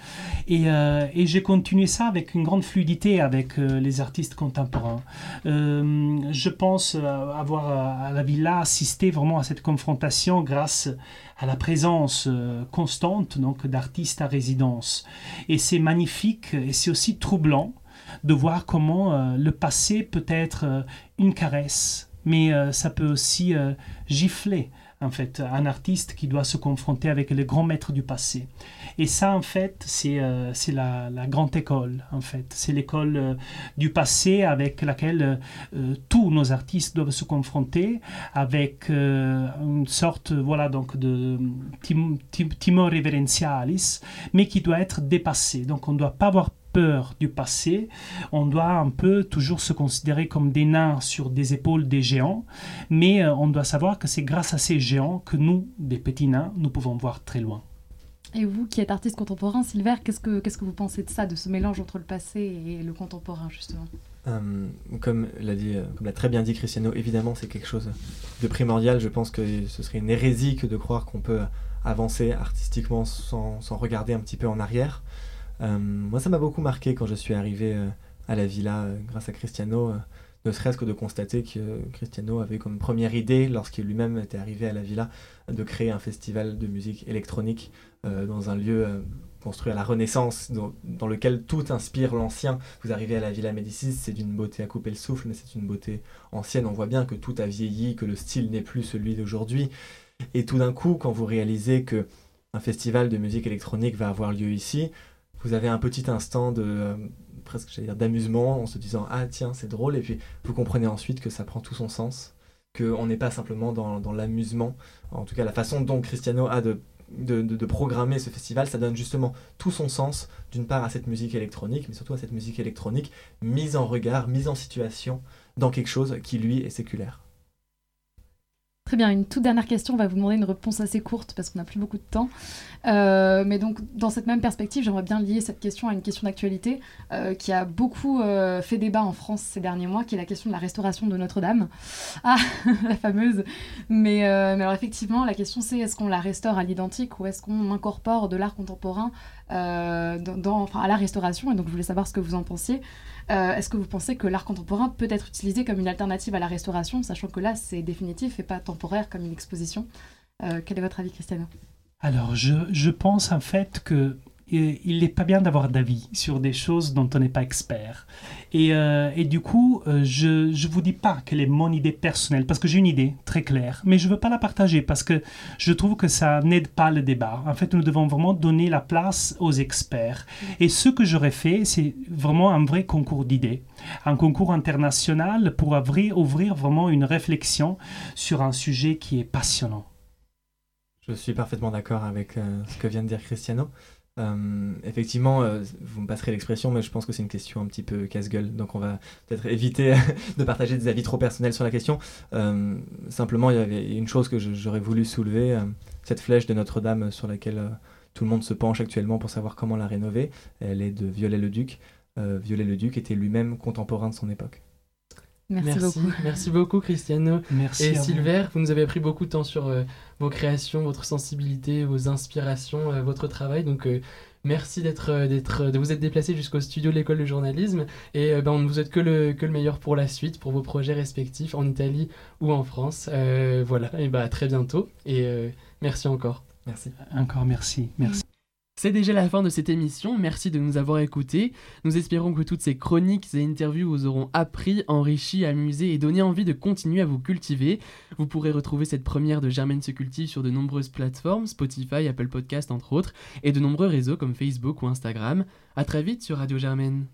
Et, euh, et j'ai continué ça avec une grande fluidité avec euh, les artistes contemporains. Euh, je pense avoir à la villa assisté vraiment à cette confrontation grâce à la présence constante donc d'artistes à résidence. Et c'est magnifique et c'est aussi troublant de voir comment euh, le passé peut être euh, une caresse, mais euh, ça peut aussi gifler en fait, un artiste qui doit se confronter avec les grands maîtres du passé. Et ça, en fait, c'est c'est la, la, grande école, en fait. C'est l'école du passé avec laquelle tous nos artistes doivent se confronter, avec une sorte, voilà, donc de tim, timor reverentialis, mais qui doit être dépassé. Donc, on ne doit pas avoir peur du passé, on doit un peu toujours se considérer comme des nains sur des épaules des géants, mais euh, on doit savoir que c'est grâce à ces géants que nous, des petits nains, nous pouvons voir très loin. Et vous qui êtes artiste contemporain, Silver, qu'est-ce que, qu'est-ce que vous pensez de ça, de ce mélange entre le passé et le contemporain, justement? Euh, comme l'a dit, euh, comme l'a très bien dit Cristiano, évidemment c'est quelque chose de primordial. Je pense que ce serait une hérésie que de croire qu'on peut avancer artistiquement sans, sans regarder un petit peu en arrière. Euh, moi, ça m'a beaucoup marqué quand je suis arrivé euh, à la villa euh, grâce à Cristiano ne serait-ce que de constater que Cristiano avait comme première idée, lorsqu'il lui-même était arrivé à la villa, de créer un festival de musique électronique dans un lieu construit à la Renaissance, dans, lequel tout inspire l'ancien. Vous arrivez à la Villa Médicis, c'est d'une beauté à couper le souffle, mais c'est une beauté ancienne. On voit bien que tout a vieilli, que le style n'est plus celui d'aujourd'hui. Et tout d'un coup, quand vous réalisez que un festival de musique électronique va avoir lieu ici, vous avez un petit instant de euh, presque j'allais dire d'amusement en se disant ah tiens c'est drôle et puis vous comprenez ensuite que ça prend tout son sens qu'on n'est pas simplement dans, dans l'amusement en tout cas la façon dont Cristiano a de de, de, programmer ce festival, ça donne justement tout son sens, d'une part à cette musique électronique, mais surtout à cette musique électronique mise en regard, mise en situation dans quelque chose qui lui est séculaire. Très bien, une toute dernière question. On va vous demander une réponse assez courte parce qu'on n'a plus beaucoup de temps. Euh, mais donc, dans cette même perspective, j'aimerais bien lier cette question à une question d'actualité euh, qui a beaucoup euh, fait débat en France ces derniers mois, qui est la question de la restauration de Notre-Dame. Ah, <laughs> la fameuse. Mais, mais, alors, effectivement, la question c'est est-ce qu'on la restaure à l'identique ou est-ce qu'on incorpore de l'art contemporain dans, enfin, à la restauration Et donc, je voulais savoir ce que vous en pensiez. est-ce que vous pensez que l'art contemporain peut être utilisé comme une alternative à la restauration, sachant que là, c'est définitif et pas temporaire comme une exposition? Quel est votre avis, Christiane? Alors, je, je, pense en fait que euh, il n'est pas bien d'avoir d'avis sur des choses dont on n'est pas expert. Et, euh, du coup, euh, je ne vous dis pas quelle est mon idée personnelle, parce que j'ai une idée très claire, mais je ne veux pas la partager, parce que je trouve que ça n'aide pas le débat. En fait, nous devons vraiment donner la place aux experts. Et ce que j'aurais fait, c'est vraiment un vrai concours d'idées, un concours international pour ouvrir, vraiment une réflexion sur un sujet qui est passionnant. Je suis parfaitement d'accord avec euh, ce que vient de dire Cristiano. Euh, effectivement, euh, vous me passerez l'expression, mais je pense que c'est une question un petit peu casse-gueule, donc on va peut-être éviter <laughs> de partager des avis trop personnels sur la question. simplement, il y avait une chose que j'aurais voulu soulever, cette flèche de Notre-Dame sur laquelle tout le monde se penche actuellement pour savoir comment la rénover. Elle est de Viollet-le-Duc. Viollet-le-Duc était lui-même contemporain de son époque. Merci, beaucoup. Merci beaucoup, Cristiano. Merci et Silver, vous. nous avez pris beaucoup de temps sur euh, vos créations, votre sensibilité, vos inspirations, euh, votre travail. Donc, euh, merci d'être, d'être, de vous être déplacé jusqu'au studio de l'école de journalisme. Et ben, on ne vous souhaite que le, que le meilleur pour la suite, pour vos projets respectifs en Italie ou en France. voilà, et bah, à très bientôt. Et merci encore. Merci. Encore merci. Merci. C'est déjà la fin de cette émission, merci de nous avoir écoutés. Nous espérons que toutes ces chroniques et interviews vous auront appris, enrichi, amusé et donné envie de continuer à vous cultiver. Vous pourrez retrouver cette première de Germaine se cultive sur de nombreuses plateformes, Spotify, Apple Podcast entre autres, et de nombreux réseaux comme Facebook ou Instagram. A très vite sur Radio Germaine.